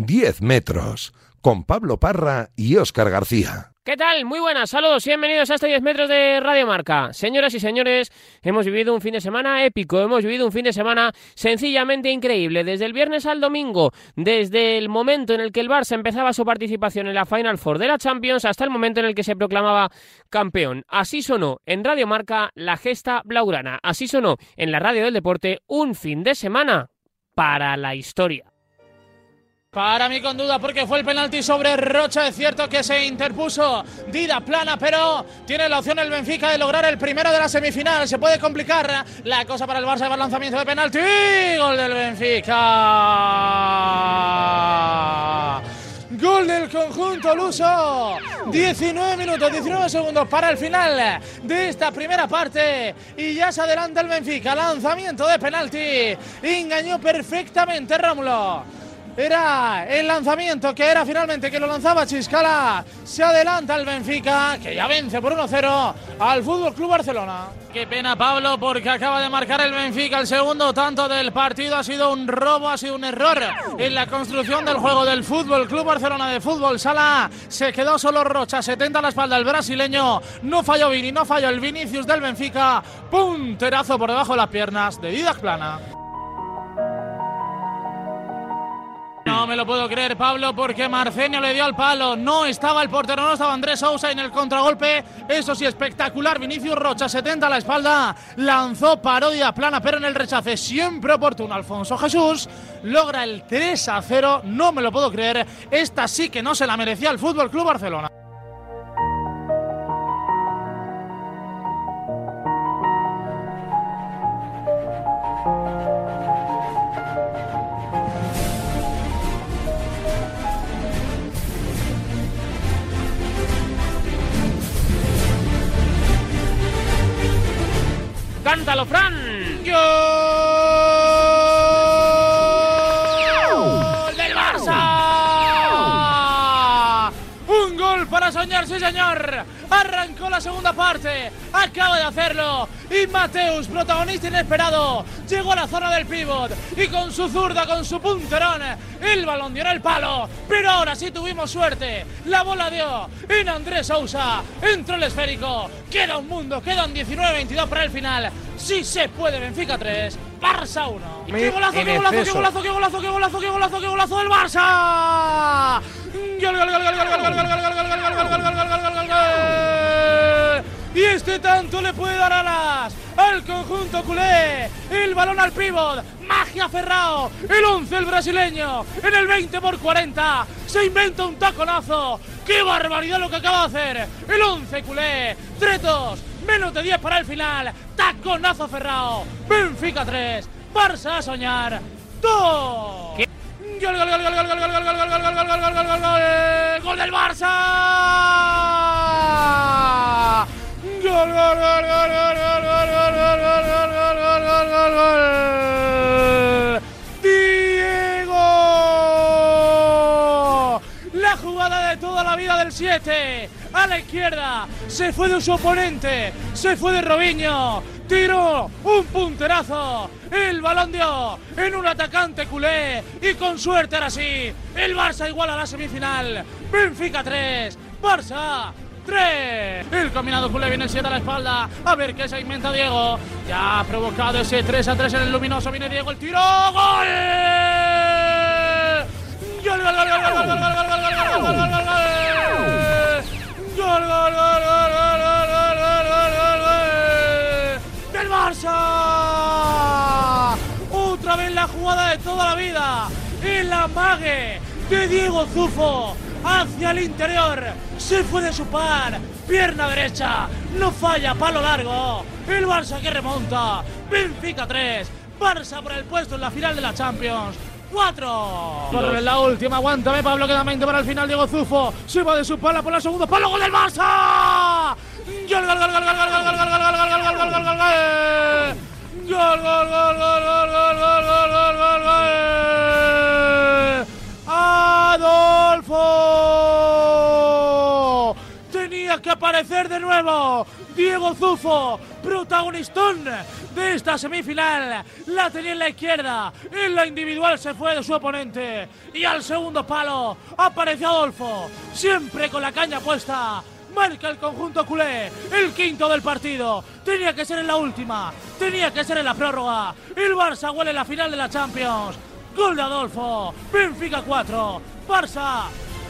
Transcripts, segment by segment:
10 metros, con Pablo Parra y Óscar García. ¿Qué tal? Muy buenas, saludos y bienvenidos a este 10 metros de Radio Marca. Señoras y señores, hemos vivido un fin de semana épico, hemos vivido un fin de semana sencillamente increíble. Desde el viernes al domingo, desde el momento en el que el Barça empezaba su participación en la Final Four de la Champions hasta el momento en el que se proclamaba campeón. Así sonó en Radio Marca la gesta blaugrana. Así sonó en la radio del deporte un fin de semana para la historia. Para mí con duda porque fue el penalti sobre Rocha, es cierto que se interpuso Dida plana, pero tiene la opción el Benfica de lograr el primero de la semifinal, se puede complicar la cosa para el Barça, el lanzamiento de penalti, gol del Benfica. Gol del conjunto luso. 19 minutos, 19 segundos para el final de esta primera parte. Y ya se adelanta el Benfica. Lanzamiento de penalti. Engañó perfectamente Rómulo era el lanzamiento que era finalmente que lo lanzaba Chiscala. Se adelanta el Benfica, que ya vence por 1-0 al Fútbol Club Barcelona. Qué pena, Pablo, porque acaba de marcar el Benfica el segundo tanto del partido. Ha sido un robo, ha sido un error en la construcción del juego del Fútbol Club Barcelona de fútbol sala. Se quedó solo Rocha, 70 a la espalda el brasileño. No falló Vini, no falló el Vinicius del Benfica. Punterazo por debajo de las piernas de Didac Plana. No me lo puedo creer, Pablo, porque Marcenio le dio al palo. No estaba el portero, no estaba Andrés Sousa en el contragolpe. Eso sí, espectacular. Vinicius Rocha, 70 a la espalda. Lanzó parodia plana, pero en el rechace siempre oportuno. Alfonso Jesús logra el 3 a 0. No me lo puedo creer. Esta sí que no se la merecía el Fútbol Club Barcelona. Cántalo, Fran. ¡Gol del Barça! Un gol para soñar, sí señor. Arrancó la segunda parte, acaba de hacerlo. Y Mateus, protagonista inesperado, llegó a la zona del pivot y con su zurda, con su punterón, el balón dio en el palo. Pero ahora sí tuvimos suerte. La bola dio en Andrés Sousa. Entró el esférico. Queda un mundo, quedan 19-22 para el final. Sí se puede, Benfica 3, Barça 1. ¡Qué golazo, qué golazo, qué golazo, qué golazo, qué golazo, qué golazo, qué golazo del Barça! ¡Gol, gol, gol, gol, gol, gol, gol, gol, gol, gol, gol, gol, gol, gol, gol, gol, gol, Y este tanto le puede dar alas al conjunto culé. El balón al pívot. Magia Ferrao. El 11 el brasileño. En el 20 por 40. Se inventa un taconazo. ¡Qué barbaridad lo que acaba de hacer! El 11 culé. Tretos. Menos de 10 para el final. Taconazo Ferrao. Benfica 3. Barça a soñar. 2. Gol, gol, gol, gol, gol, gol, gol, gol, gol, gol, gol, gol, gol, gol, gol, gol, gol del Barça. Gol, gol, gol, gol, gol, gol, gol, gol, gol, gol, gol, gol, gol, gol, gol. Diego. La jugada de toda la vida del 7. A la izquierda. Se fue de su oponente. Se fue de Robinho. Tiró un punterazo. El balón dio en un atacante culé. Y con suerte ahora sí. El Barça igual a la semifinal. Benfica 3. Barça 3. El combinado culé viene el 7 a la espalda. A ver qué se inventa Diego. Ya ha provocado ese 3 a 3 en el luminoso. Viene Diego el tiro. ¡Gol! ¡Gol, gol, gol, gol, gol, gol, gol, gol, gol, gol, gol, gol, gol, gol, gol! ¡Gol, gol, gol, gol, gol, gol, gol! ¡Del Barça! Otra vez la jugada de toda la vida. El amague de Diego Zufo hacia el interior. Se fue de su par. Pierna derecha. No falla. Palo largo. El Barça que remonta. Benfica 3. Barça por el puesto en la final de la Champions. 4. Corre la última, aguántame Pablo, queda 20 para el final, Diego Zufo. Se va de su pala por la segunda, palo, gol del Barça. Gol, gol, gol, gol, gol, gol, gol, gol, gol, gol, gol, gol, gol, gol, gol, gol, gol. Gol, gol, gol, gol, gol, gol, gol, gol, gol, gol, Que aparecer de nuevo. Diego Zufo, protagonistón de esta semifinal, la tenía en la izquierda. En la individual se fue de su oponente. Y al segundo palo apareció Adolfo, siempre con la caña puesta. Marca el conjunto culé, el quinto del partido. Tenía que ser en la última, tenía que ser en la prórroga. El Barça huele la final de la Champions. Gol de Adolfo, Benfica 4, Barça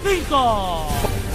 5.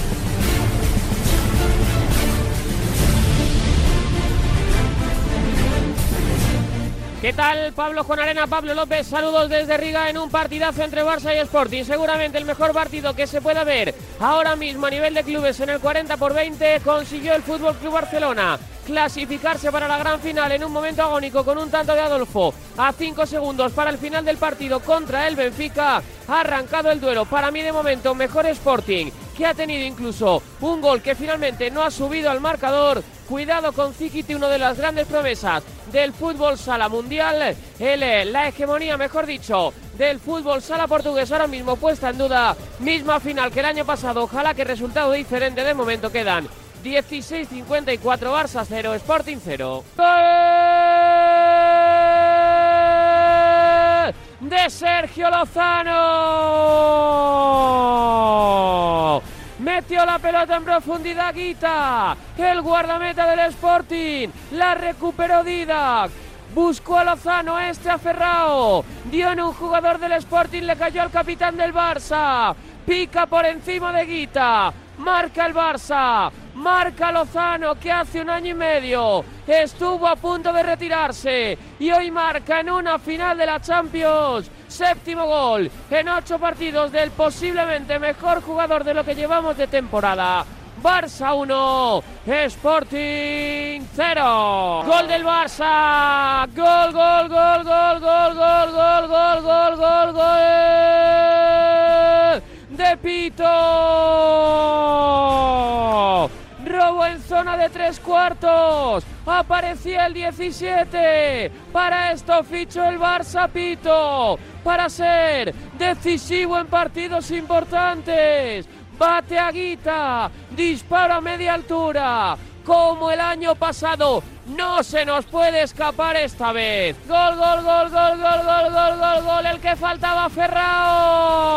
¿Qué tal Pablo Juan Arena, Pablo López? Saludos desde Riga en un partidazo entre Barça y Sporting. Seguramente el mejor partido que se pueda ver ahora mismo a nivel de clubes en el 40 por 20 consiguió el Fútbol Club Barcelona clasificarse para la gran final en un momento agónico con un tanto de Adolfo a 5 segundos para el final del partido contra el Benfica. Ha arrancado el duelo. Para mí de momento mejor Sporting que ha tenido incluso un gol que finalmente no ha subido al marcador. Cuidado con Zikiti, una de las grandes promesas del fútbol sala mundial. El, la hegemonía, mejor dicho, del fútbol sala portugués ahora mismo puesta en duda. Misma final que el año pasado. Ojalá que resultado diferente. De momento quedan 16-54 Barça 0, Sporting 0. de Sergio Lozano. Metió la pelota en profundidad Guita. El guardameta del Sporting. La recuperó Didac. Buscó a Lozano, este aferrado. Dio en un jugador del Sporting, le cayó al capitán del Barça. Pica por encima de Guita. Marca el Barça. Marca Lozano que hace un año y medio estuvo a punto de retirarse y hoy marca en una final de la Champions. Séptimo gol en ocho partidos del posiblemente mejor jugador de lo que llevamos de temporada. Barça 1, Sporting 0. Gol del Barça. Gol, gol, gol, gol, gol, gol, gol, gol, gol, gol, gol. De Pito. Robo en zona de tres cuartos. Aparecía el 17. Para esto fichó el Barça Pito. Para ser decisivo en partidos importantes. Bate a Guita. Dispara a media altura. Como el año pasado. No se nos puede escapar esta vez. Gol, gol, gol, gol, gol, gol, gol, gol, gol. El que faltaba Ferrao.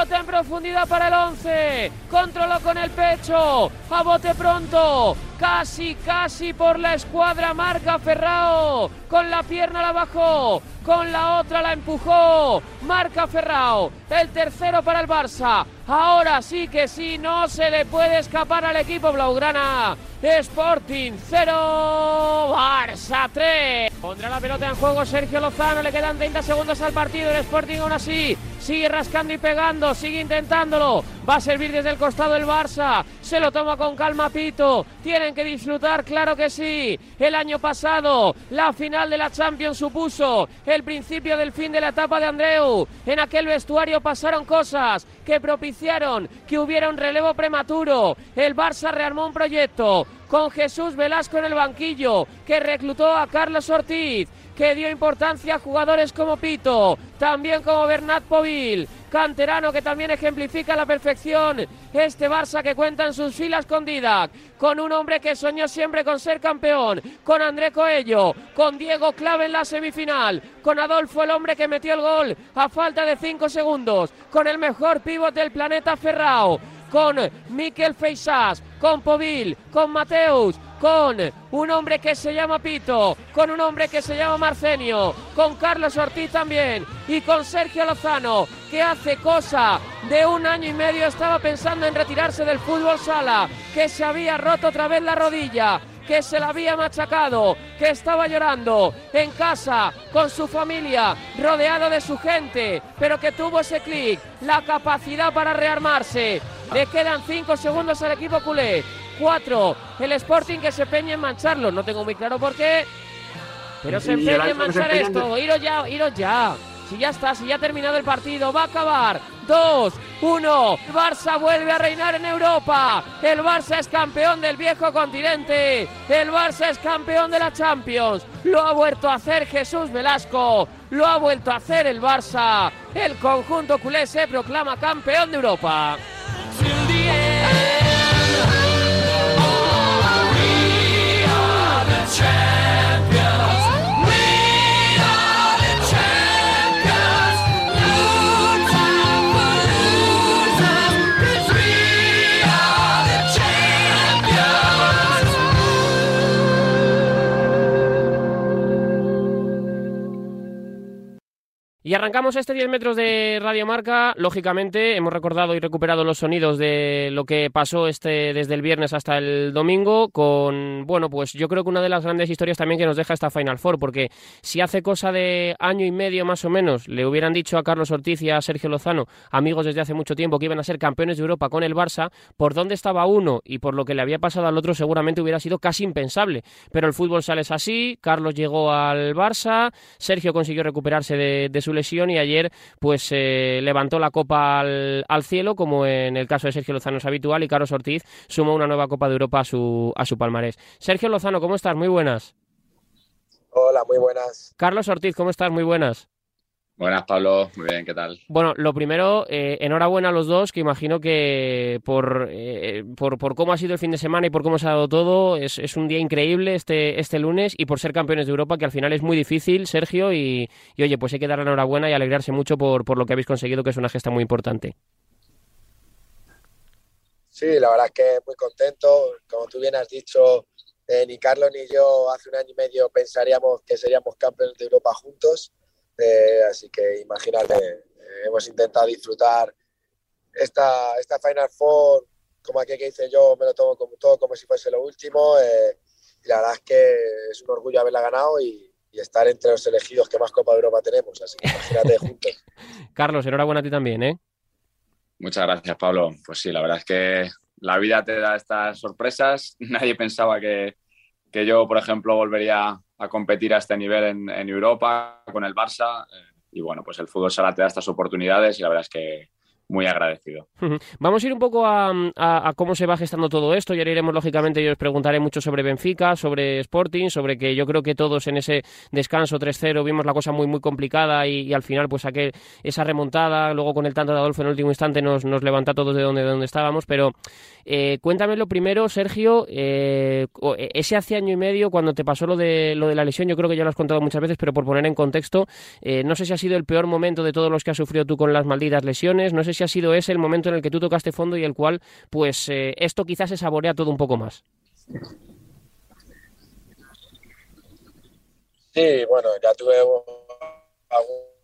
Pelota en profundidad para el 11. Controló con el pecho. A bote pronto. Casi, casi por la escuadra marca Ferrao. Con la pierna la bajó. Con la otra la empujó. Marca Ferrao. El tercero para el Barça. Ahora sí que sí, no se le puede escapar al equipo Blaugrana. Sporting 0, Barça 3. Pondrá la pelota en juego Sergio Lozano. Le quedan 30 segundos al partido. El Sporting aún así sigue rascando y pegando, sigue intentándolo. Va a servir desde el costado el Barça. Se lo toma con calma Pito. Tienen que disfrutar, claro que sí. El año pasado, la final de la Champions supuso el principio del fin de la etapa de Andreu. En aquel vestuario pasaron cosas que propiciaron que hubiera un relevo prematuro. El Barça rearmó un proyecto con Jesús Velasco en el banquillo, que reclutó a Carlos Ortiz, que dio importancia a jugadores como Pito, también como Bernat Povil, canterano que también ejemplifica a la perfección este Barça que cuenta en sus filas con Didac, con un hombre que soñó siempre con ser campeón, con André Coello, con Diego Clave en la semifinal, con Adolfo el hombre que metió el gol a falta de cinco segundos, con el mejor pívot del planeta Ferrao, con Miquel Feisás, con Povil, con Mateus, con un hombre que se llama Pito, con un hombre que se llama Marcenio, con Carlos Ortiz también y con Sergio Lozano, que hace cosa de un año y medio estaba pensando en retirarse del fútbol sala, que se había roto otra vez la rodilla, que se la había machacado, que estaba llorando en casa con su familia, rodeado de su gente, pero que tuvo ese clic, la capacidad para rearmarse. Le quedan cinco segundos al equipo culé. El Sporting que se peña en mancharlo. No tengo muy claro por qué. Pero se empeña en manchar esto. Iros ya, iros ya. Si ya está, si ya ha terminado el partido, va a acabar. Dos, uno. El Barça vuelve a reinar en Europa. El Barça es campeón del viejo continente. El Barça es campeón de la Champions. Lo ha vuelto a hacer Jesús Velasco. Lo ha vuelto a hacer el Barça. El conjunto culé se proclama campeón de Europa. Y arrancamos este 10 metros de Radio Marca. Lógicamente, hemos recordado y recuperado los sonidos de lo que pasó este desde el viernes hasta el domingo. Con, bueno, pues yo creo que una de las grandes historias también que nos deja esta Final Four, porque si hace cosa de año y medio más o menos le hubieran dicho a Carlos Ortiz y a Sergio Lozano, amigos desde hace mucho tiempo, que iban a ser campeones de Europa con el Barça, por dónde estaba uno y por lo que le había pasado al otro, seguramente hubiera sido casi impensable. Pero el fútbol sale así. Carlos llegó al Barça, Sergio consiguió recuperarse de, de su lesión y ayer pues eh, levantó la copa al, cielo, como en el caso de Sergio Lozano es habitual, y Carlos Ortiz sumó una nueva Copa de Europa a su, a su palmarés. Sergio Lozano, ¿cómo estás? Muy buenas. Hola, muy buenas. Carlos Ortiz, ¿cómo estás? Muy buenas. Buenas, Pablo. Muy bien, ¿qué tal? Bueno, lo primero, eh, enhorabuena a los dos, que imagino que por, eh, por, por, cómo ha sido el fin de semana y por cómo se ha dado todo, es, es, un día increíble este, este lunes y por ser campeones de Europa, que al final es muy difícil, Sergio, y, y oye, pues hay que dar la enhorabuena y alegrarse mucho por, por lo que habéis conseguido, que es una gesta muy importante. Sí, la verdad es que muy contento. Como tú bien has dicho, eh, ni Carlos ni yo hace un año y medio pensaríamos que seríamos campeones de Europa juntos eh, así que imagínate, eh, hemos intentado disfrutar esta, esta Final Four, como aquí que hice yo, me lo tomo como todo como si fuese lo último. Eh, y la verdad es que es un orgullo haberla ganado y, estar entre los elegidos que más Copa de Europa tenemos. Así que imagínate juntos. Carlos, enhorabuena a ti también, ¿eh? Muchas gracias, Pablo. Pues sí, la verdad es que la vida te da estas sorpresas. Nadie pensaba que, que yo, por ejemplo, volvería a competir a este nivel en, Europa con el Barça. Eh, y bueno, pues el fútbol sala te da estas oportunidades y la verdad es que muy agradecido. Vamos a ir un poco a, cómo se va gestando todo esto. Y ahora iremos lógicamente, yo os preguntaré mucho sobre Benfica, sobre Sporting, sobre que yo creo que todos en ese descanso 3-0 vimos la cosa muy muy complicada y, al final pues aquel, esa remontada, luego con el tanto de Adolfo en el último instante nos, nos levanta todos de donde, de donde estábamos, pero eh, cuéntame lo primero, Sergio, eh, ese hace año y medio cuando te pasó lo de, lo de la lesión, yo creo que ya lo has contado muchas veces, pero por poner en contexto, eh, no sé si ha sido el peor momento de todos los que has sufrido tú con las malditas lesiones, no sé si ha sido ese el momento en el que tú tocaste fondo y el cual, pues, eh, esto quizás se saborea todo un poco más. Sí, bueno, ya tuve algún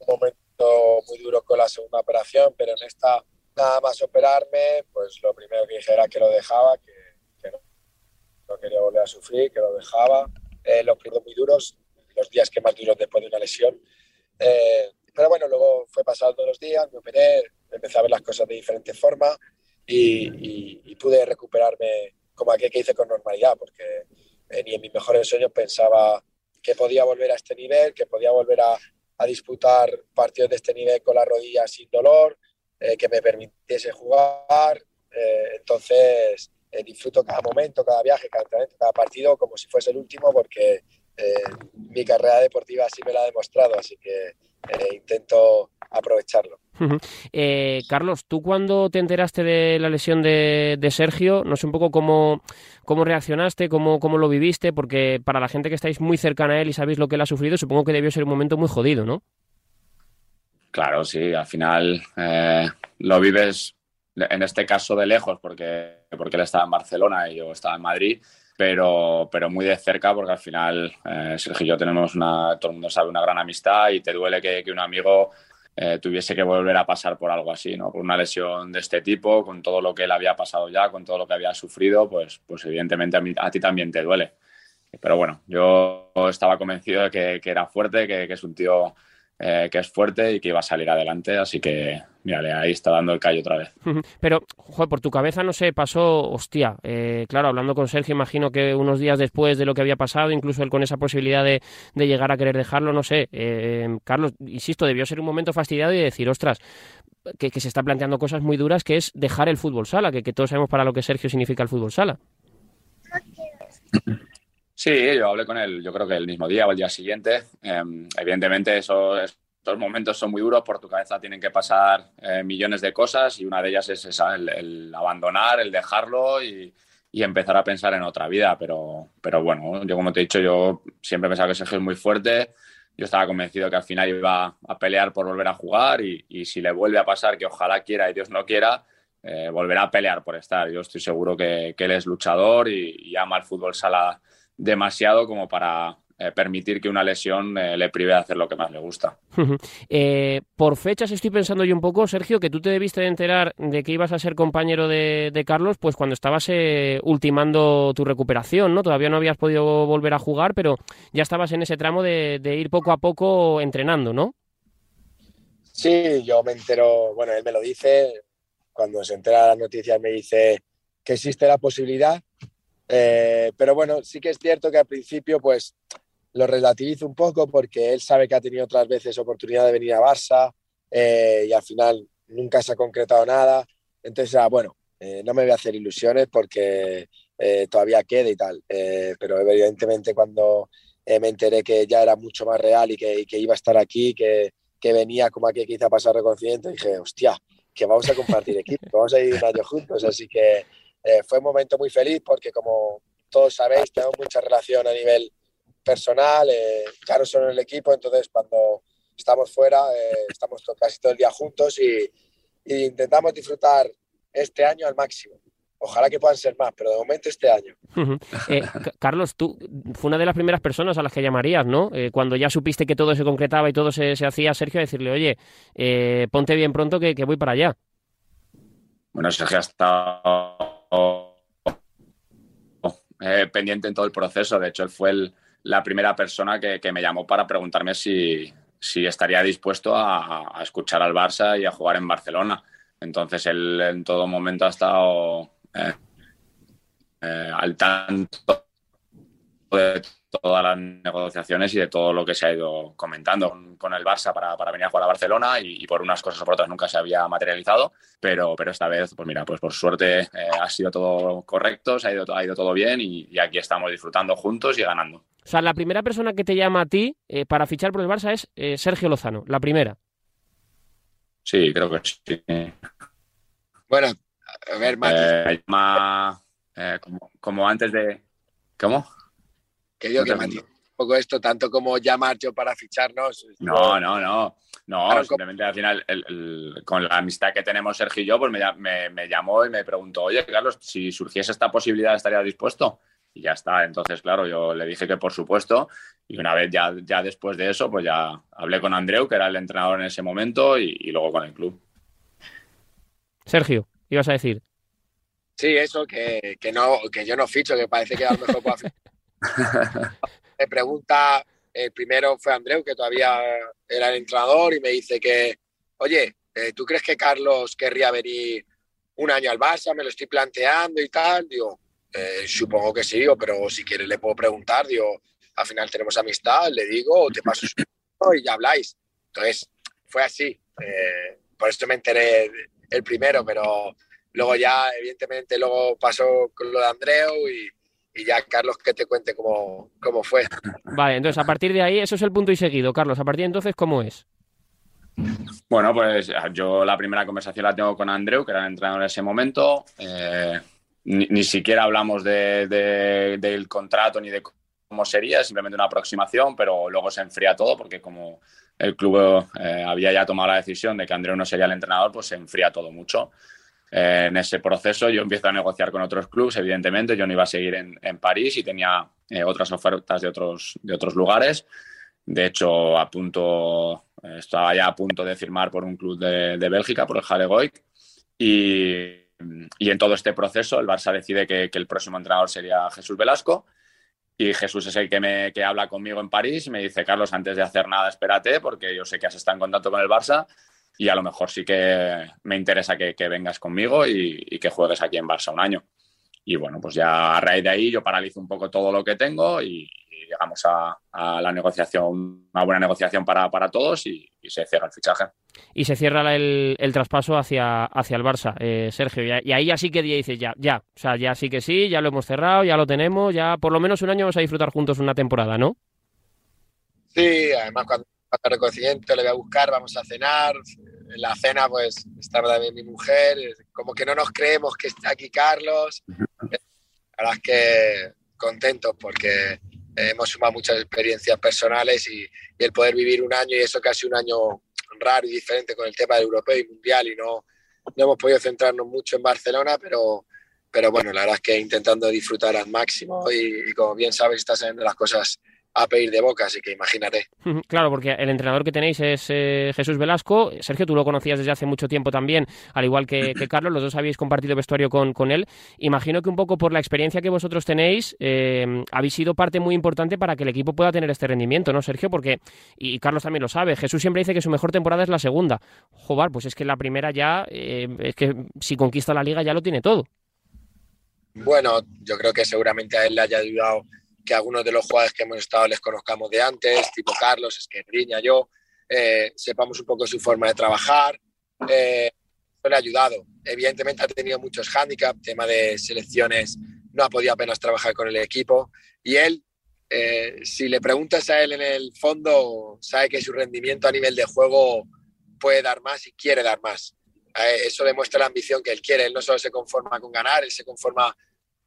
momento muy duro con la segunda operación, pero en esta nada más operarme, pues lo primero que dije era que lo dejaba, que, no, quería volver a sufrir, que lo dejaba. Eh, los primeros muy duros, los días que más duros después de una lesión. Eh, pero bueno, luego fue pasando los días, me operé, empecé a ver las cosas de diferente forma y, pude recuperarme como aquel que hice con normalidad, porque eh, ni en mis mejores sueños pensaba que podía volver a este nivel, que podía volver a, disputar partidos de este nivel con la rodilla sin dolor, eh, que me permitiese jugar. Eh, entonces, disfruto cada momento, cada viaje, cada entrenamiento, cada partido como si fuese el último, porque mi carrera deportiva así me la ha demostrado, así que intento aprovecharlo. Eh, Carlos, tú cuando te enteraste de la lesión de, Sergio, no sé un poco cómo, cómo reaccionaste, cómo, cómo, lo viviste, porque para la gente que estáis muy cercana a él y sabéis lo que él ha sufrido, supongo que debió ser un momento muy jodido, ¿no? Claro, sí, al final eh, lo vives en este caso de lejos, porque, porque él estaba en Barcelona y yo estaba en Madrid, pero, pero muy de cerca, porque al final eh, Sergio y yo tenemos una, todo el mundo sabe, una gran amistad y te duele que, que un amigo eh, tuviese que volver a pasar por algo así, ¿no? Por una lesión de este tipo, con todo lo que él había pasado ya, con todo lo que había sufrido, pues, pues evidentemente a, ti también te duele. Pero bueno, yo estaba convencido de que, que era fuerte, que, que, es un tío eh, que es fuerte y que iba a salir adelante, así que mírale, ahí está dando el callo otra vez. Pero, joder, por tu cabeza no sé, pasó, hostia, eh, claro, hablando con Sergio, imagino que unos días después de lo que había pasado, incluso él con esa posibilidad de, llegar a querer dejarlo, no sé, eh, Carlos, insisto, debió ser un momento fastidiado y decir, ostras, que, se está planteando cosas muy duras, que es dejar el fútbol sala, que, que todos sabemos para lo que Sergio significa el fútbol sala. Sí, yo hablé con él, yo creo que el mismo día o el día siguiente. Em, evidentemente, esos, momentos son muy duros, por tu cabeza tienen que pasar eh, millones de cosas y una de ellas es el, abandonar, el dejarlo y, empezar a pensar en otra vida. Pero, pero bueno, yo como te he dicho, yo siempre pensaba que Sergio es muy fuerte. Yo estaba convencido que al final iba a pelear por volver a jugar y, si le vuelve a pasar, que ojalá quiera y Dios no quiera, eh, volverá a pelear por estar. Yo estoy seguro que, él es luchador y, y ama el fútbol sala demasiado como para eh, permitir que una lesión eh, le prive de hacer lo que más le gusta. Eh, por fechas estoy pensando yo un poco, Sergio, que tú te debiste de enterar de que ibas a ser compañero de, Carlos, pues cuando estabas ultimando tu recuperación, ¿no? Todavía no habías podido volver a jugar, pero ya estabas en ese tramo de, de ir poco a poco entrenando, ¿no? Sí, yo me entero, bueno, él me lo dice, cuando se entera las noticias me dice que existe la posibilidad, eh, pero bueno, sí que es cierto que al principio pues lo relativizo un poco porque él sabe que ha tenido otras veces oportunidad de venir a Barça eh, y al final nunca se ha concretado nada. Entonces, ah, bueno, eh, no me voy a hacer ilusiones porque todavía queda y tal. pero evidentemente cuando me enteré que ya era mucho más real y que, iba a estar aquí, que, que, venía como aquí quizá a pasar reconocimiento, dije, hostia, que vamos a compartir equipo, vamos a ir un año juntos. Así que eh, fue un momento muy feliz porque como todos sabéis, tenemos mucha relación a nivel personal, eh, ya no solo en el equipo, entonces cuando estamos fuera, eh, estamos casi todo el día juntos y, intentamos disfrutar este año al máximo. Ojalá que puedan ser más, pero de momento este año. Carlos, tú fue una de las primeras personas a las que llamarías, ¿no? cuando ya supiste que todo se concretaba y todo se, hacía, Sergio, a decirle, oye, ponte bien pronto que, que voy para allá. Bueno, Sergio ha estado eh, pendiente en todo el proceso. De hecho, él fue la primera persona que, me llamó para preguntarme si, estaría dispuesto a, escuchar al Barça y a jugar en Barcelona. Entonces, él en todo momento ha estado eh, eh, al tanto de todas las negociaciones y de todo lo que se ha ido comentando con, el Barça para, para, venir a jugar a Barcelona y, por unas cosas o por otras nunca se había materializado, pero, pero esta vez, pues mira, pues por suerte eh, ha sido todo correcto, se ha ido, ha ido todo bien y, aquí estamos disfrutando juntos y ganando. O sea, la primera persona que te llama a ti eh, para fichar por el Barça es eh, Sergio Lozano, la primera. Sí, creo que sí. Bueno, a ver, Mati. como, como antes de... ¿Cómo? Que digo que un poco esto, tanto como llamar yo para ficharnos. No, no, no. No, simplemente al final, con la amistad que tenemos Sergio y yo, pues me, me, llamó y me preguntó, oye, Carlos, si surgiese esta posibilidad, ¿estaría dispuesto? Y ya está. Entonces, claro, yo le dije que por supuesto. Y una vez ya, ya después de eso, pues ya hablé con Andreu, que era el entrenador en ese momento, y, luego con el club. Sergio, ibas a decir. Sí, eso, que, que, no, que yo no ficho, que parece que a lo mejor puedo me pregunta, el primero fue Andreu, que todavía era el entrenador, y me dice que, oye, eh, ¿tú crees que Carlos querría venir un año al Barça? Me lo estoy planteando y tal. Digo, eh, supongo que sí, pero si quieres le puedo preguntar. Digo, al final tenemos amistad, le digo, te paso y ya habláis. Entonces, fue así. Eh, por esto me enteré el primero, pero luego ya, evidentemente, luego pasó con lo de Andreu y, y ya Carlos que te cuente cómo, cómo fue. Vale, entonces a partir de ahí, eso es el punto y seguido. Carlos, a partir de entonces, ¿cómo es? Bueno, pues yo la primera conversación la tengo con Andreu, que era el entrenador en ese momento. Eh, ni, siquiera hablamos de, del contrato ni de cómo sería, simplemente una aproximación, pero luego se enfría todo porque como el club eh, había ya tomado la decisión de que Andreu no sería el entrenador, pues se enfría todo mucho. Eh, en ese proceso yo empiezo a negociar con otros clubes, evidentemente, yo no iba a seguir en, París y tenía eh, otras ofertas de otros, de otros lugares. De hecho, a punto, eh, estaba ya a punto de firmar por un club de, Bélgica, por el Haregoik. Y, y, en todo este proceso, el Barça decide que, el próximo entrenador sería Jesús Velasco. Y Jesús es el que, me, que habla conmigo en París y me dice, Carlos, antes de hacer nada, espérate, porque yo sé que has estado en contacto con el Barça y a lo mejor sí que me interesa que, vengas conmigo y, que juegues aquí en Barça un año. Y bueno, pues ya a raíz de ahí yo paralizo un poco todo lo que tengo y, llegamos a, la negociación, una buena negociación para, todos y, se cierra el fichaje. Y se cierra el, traspaso hacia, hacia el Barça, eh, Sergio. Y, ahí ya sí que dices, ya, ya, o sea, ya sí que sí, ya lo hemos cerrado, ya lo tenemos, ya por lo menos un año vamos a disfrutar juntos una temporada, ¿no? Sí, además cuando el reconocimiento le voy a buscar, vamos a cenar, en la cena pues estaba también mi mujer, como que no nos creemos que está aquí Carlos. La verdad es que contentos porque hemos sumado muchas experiencias personales y, el poder vivir un año y eso casi un año raro y diferente con el tema del europeo y mundial y no, no hemos podido centrarnos mucho en Barcelona, pero, pero bueno, la verdad es que intentando disfrutar al máximo y, como bien sabes, están saliendo las cosas a pedir de boca, así que imagínate. Claro, porque el entrenador que tenéis es eh, Jesús Velasco. Sergio, tú lo conocías desde hace mucho tiempo también, al igual que, Carlos, los dos habéis compartido vestuario con, con, él. Imagino que un poco por la experiencia que vosotros tenéis, eh, habéis sido parte muy importante para que el equipo pueda tener este rendimiento, ¿no, Sergio? Porque, y Carlos también lo sabe, Jesús siempre dice que su mejor temporada es la segunda. Joder, pues es que la primera ya, eh, es que si conquista la liga ya lo tiene todo. Bueno, yo creo que seguramente a él le haya ayudado que algunos de los jugadores que hemos estado les conozcamos de antes, tipo Carlos, Esquerriña, yo, eh, sepamos un poco su forma de trabajar. Eh, le ha ayudado. Evidentemente ha tenido muchos hándicaps, tema de selecciones, no ha podido apenas trabajar con el equipo. Y él, eh, si le preguntas a él en el fondo, sabe que su rendimiento a nivel de juego puede dar más y quiere dar más. Eh, eso demuestra la ambición que él quiere. Él no solo se conforma con ganar, él se conforma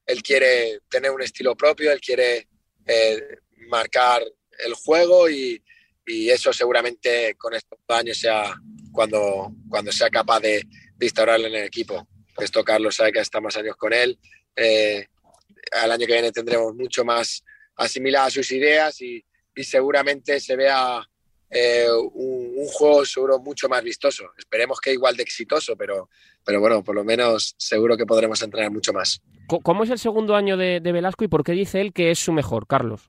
él quiere tener un estilo propio, él quiere eh, marcar el juego y, eso seguramente con estos años sea cuando, cuando sea capaz de, instaurarlo en el equipo. Esto Carlos sabe que está más años con él. Eh, al año que viene tendremos mucho más asimiladas sus ideas y, seguramente se vea eh, un, un, juego seguro mucho más vistoso. Esperemos que igual de exitoso, pero, pero bueno, por lo menos seguro que podremos entrenar mucho más. ¿Cómo es el segundo año de, Velasco y por qué dice él que es su mejor, Carlos?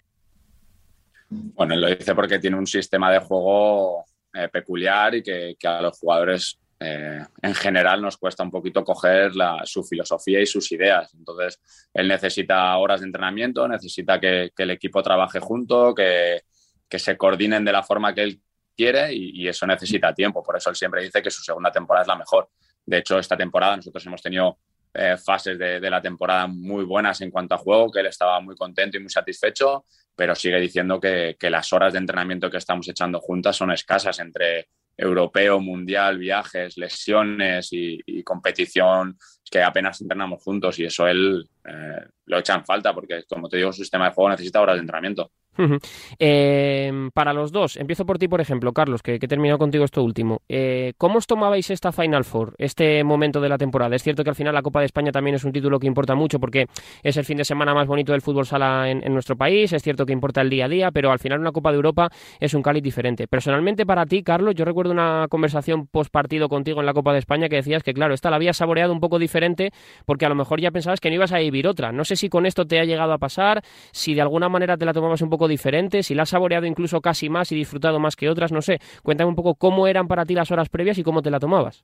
Bueno, él lo dice porque tiene un sistema de juego eh, peculiar y que, a los jugadores eh, en general nos cuesta un poquito coger su filosofía y sus ideas. Entonces, él necesita horas de entrenamiento, necesita que, el equipo trabaje junto, que, se coordinen de la forma que él quiere y, y, eso necesita tiempo. Por eso él siempre dice que su segunda temporada es la mejor. De hecho, esta temporada nosotros hemos tenido eh, fases de, la temporada muy buenas en cuanto a juego, que él estaba muy contento y muy satisfecho, pero sigue diciendo que, las horas de entrenamiento que estamos echando juntas son escasas entre europeo, mundial, viajes, lesiones y, competición, que apenas entrenamos juntos y eso él eh, lo echa en falta porque, como te digo, su sistema de juego necesita horas de entrenamiento. Em, para los dos, empiezo por ti, por ejemplo, Carlos, que, he terminado contigo esto último. Eh, ¿Cómo os tomabais esta Final Four, este momento de la temporada? Es cierto que al final la Copa de España también es un título que importa mucho porque es el fin de semana más bonito del fútbol sala en, nuestro país, es cierto que importa el día a día, pero al final una Copa de Europa es un cáliz diferente. Personalmente para ti, Carlos, yo recuerdo una conversación post partido contigo en la Copa de España que decías que, claro, esta la habías saboreado un poco diferente porque a lo mejor ya pensabas que no ibas a vivir otra. No sé si con esto te ha llegado a pasar, si de alguna manera te la tomabas un poco diferente, si la has saboreado incluso casi más y disfrutado más que otras, no sé. Cuéntame un poco cómo eran para ti las horas previas y cómo te la tomabas.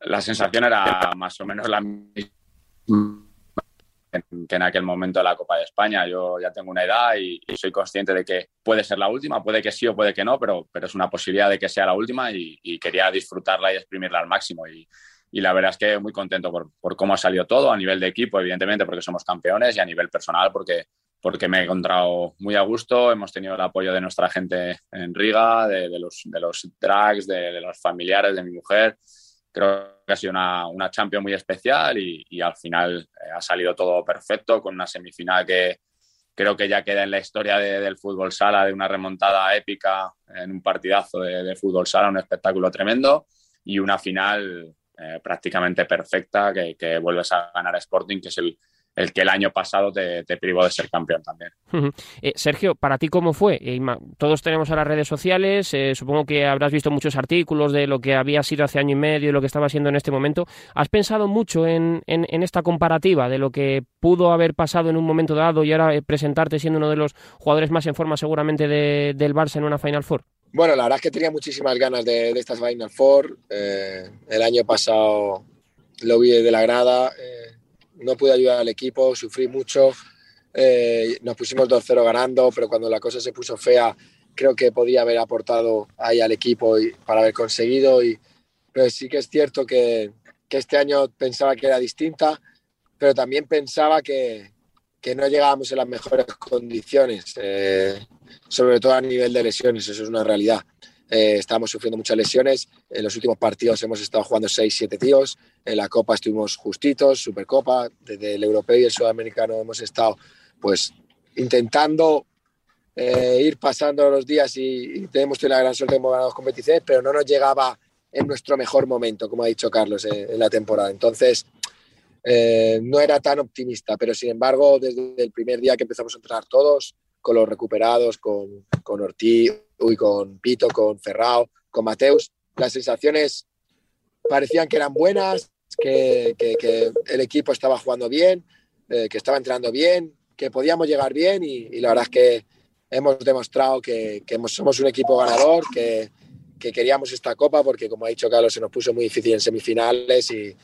La sensación era más o menos la misma que en aquel momento de la Copa de España. Yo ya tengo una edad y, soy consciente de que puede ser la última, puede que sí o puede que no, pero, pero es una posibilidad de que sea la última y, quería disfrutarla y exprimirla al máximo. Y, y, la verdad es que muy contento por, por, cómo ha salido todo a nivel de equipo, evidentemente, porque somos campeones y a nivel personal, porque porque me he encontrado muy a gusto. Hemos tenido el apoyo de nuestra gente en Riga, de, los, de los drags, de, los familiares de mi mujer. Creo que ha sido una, una Champions muy especial y, al final eh, ha salido todo perfecto con una semifinal que creo que ya queda en la historia del fútbol sala, de una remontada épica en un partidazo de, fútbol sala, un espectáculo tremendo y una final eh, prácticamente perfecta que, que vuelves a ganar a Sporting, que es el, el que el año pasado te, privó de ser campeón también. Eh, Sergio, ¿para ti cómo fue? Eh, todos tenemos a las redes sociales, eh, supongo que habrás visto muchos artículos de lo que había sido hace año y medio y lo que estaba siendo en este momento. ¿Has pensado mucho en, esta comparativa de lo que pudo haber pasado en un momento dado y ahora presentarte siendo uno de los jugadores más en forma seguramente del Barça en una Final Four? Bueno, la verdad es que tenía muchísimas ganas de, estas Final Four. el año pasado lo vi de la grada no pude ayudar al equipo, sufrí mucho, eh, nos pusimos 2-0 ganando, pero cuando la cosa se puso fea, creo que podía haber aportado ahí al equipo para haber conseguido. Y, pero sí que es cierto que, que este año pensaba que era distinta, pero también pensaba que, que no llegábamos en las mejores condiciones, eh, sobre todo a nivel de lesiones, eso es una realidad. Eh, estábamos sufriendo muchas lesiones. En los últimos partidos hemos estado jugando 6-7 tíos. En la Copa estuvimos justitos, Supercopa. Desde el europeo y el sudamericano hemos estado pues intentando eh, ir pasando los días y, tenemos la gran suerte de hemos ganado competiciones, pero no nos llegaba en nuestro mejor momento, como ha dicho Carlos, eh, en la temporada. Entonces, no era tan optimista, pero sin embargo, desde el primer día que empezamos a entrenar todos, con los recuperados, con, con Ortiz, uy, con Pito, con Ferrao, con Mateus, las sensaciones parecían que eran buenas, que, que, el equipo estaba jugando bien, eh, que estaba entrando bien, que podíamos llegar bien y, la verdad es que hemos demostrado que, que somos un equipo ganador, que, que queríamos esta copa porque, como ha dicho Carlos, se nos puso muy difícil en semifinales y,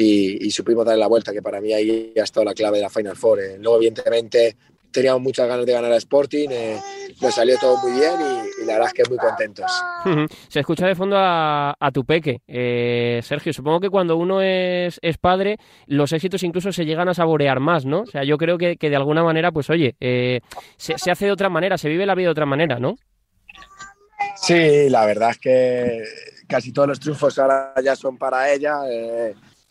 y, supimos darle la vuelta, que para mí ahí ha estado la clave de la Final Four. Eh. Luego, evidentemente, teníamos muchas ganas de ganar a Sporting, eh, nos salió todo muy bien y, la verdad es que muy contentos. Se escucha de fondo a, tu peque. Eh, Sergio, supongo que cuando uno es, es, padre, los éxitos incluso se llegan a saborear más, ¿no? O sea, yo creo que, que de alguna manera, pues oye, eh, se, se, hace de otra manera, se vive la vida de otra manera, ¿no? Sí, la verdad es que casi todos los triunfos ahora ya son para ella.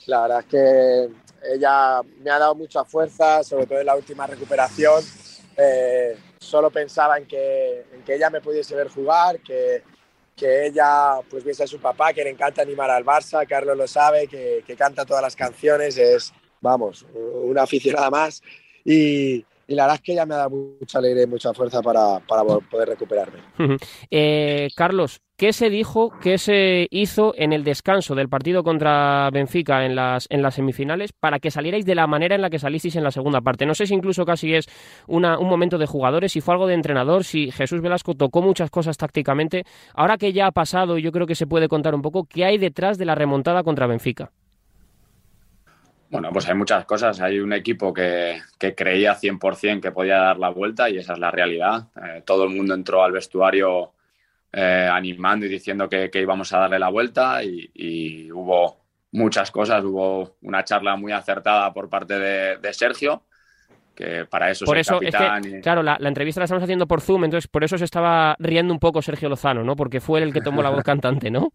La verdad es que ella me ha dado mucha fuerza, sobre todo en la última recuperación. Eh, solo pensaba en que, en que, ella me pudiese ver jugar, que, que, ella pues viese a su papá, que le encanta animar al Barça, Carlos lo sabe, que, que canta todas las canciones, es, vamos, una aficionada más. Y, y la verdad es que ella me ha dado mucha alegría y mucha fuerza para, para poder recuperarme. eh, Carlos, ¿qué se dijo, qué se hizo en el descanso del partido contra Benfica en las, semifinales para que salierais de la manera en la que salisteis en la segunda parte? No sé si incluso casi es un momento de jugadores, si fue algo de entrenador, si Jesús Velasco tocó muchas cosas tácticamente. Ahora que ya ha pasado, yo creo que se puede contar un poco qué hay detrás de la remontada contra Benfica. Bueno, pues hay muchas cosas. Hay un equipo que, que creía 100% que podía dar la vuelta y esa es la realidad. Eh, todo el mundo entró al vestuario eh, animando y diciendo que, íbamos a darle la vuelta y, hubo muchas cosas. Hubo una charla muy acertada por parte de, Sergio, que para eso por es eso, capitán. Claro, la, la, entrevista la estamos haciendo por Zoom, entonces por eso se estaba riendo un poco Sergio Lozano, ¿no? Porque fue él el que tomó la voz cantante, ¿no?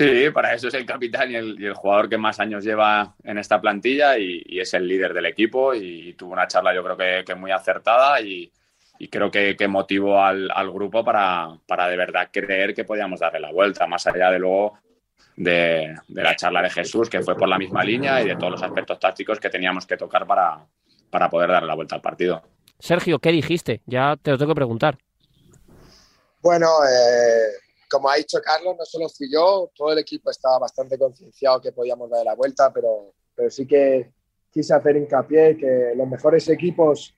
Sí, para eso es el capitán y el, jugador que más años lleva en esta plantilla y, es el líder del equipo y, tuvo una charla yo creo que, muy acertada y, creo que, motivó al, grupo para, de verdad creer que podíamos darle la vuelta, más allá de luego de, la charla de Jesús, que fue por la misma línea y de todos los aspectos tácticos que teníamos que tocar para, para poder darle la vuelta al partido. Sergio, ¿qué dijiste? Ya te lo tengo que preguntar. Bueno, eh como ha dicho Carlos, no solo fui yo, todo el equipo estaba bastante concienciado que podíamos dar la vuelta, pero, pero sí que quise hacer hincapié que los mejores equipos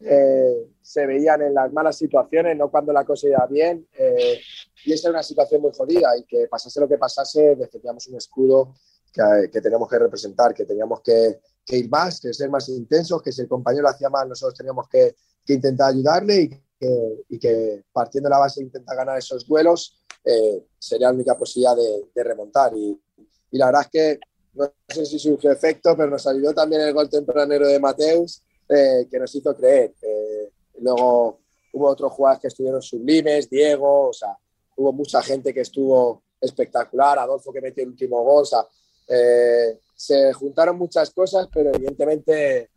eh, se veían en las malas situaciones, no cuando la cosa iba bien. Eh, y esta era una situación muy jodida y que pasase lo que pasase, defendíamos un escudo que, que tenemos que representar, que teníamos que, ir más, que ser más intensos, que si el compañero hacía mal, nosotros teníamos que, intentar ayudarle y que, y partiendo de la base intenta ganar esos duelos eh, sería la única posibilidad de, remontar. Y, la verdad es que no sé si surgió efecto, pero nos ayudó también el gol tempranero de Mateus, eh, que nos hizo creer. Eh, luego hubo otros jugadores que estuvieron sublimes, Diego, o sea, hubo mucha gente que estuvo espectacular, Adolfo que metió el último gol, o sea, se juntaron muchas cosas, pero evidentemente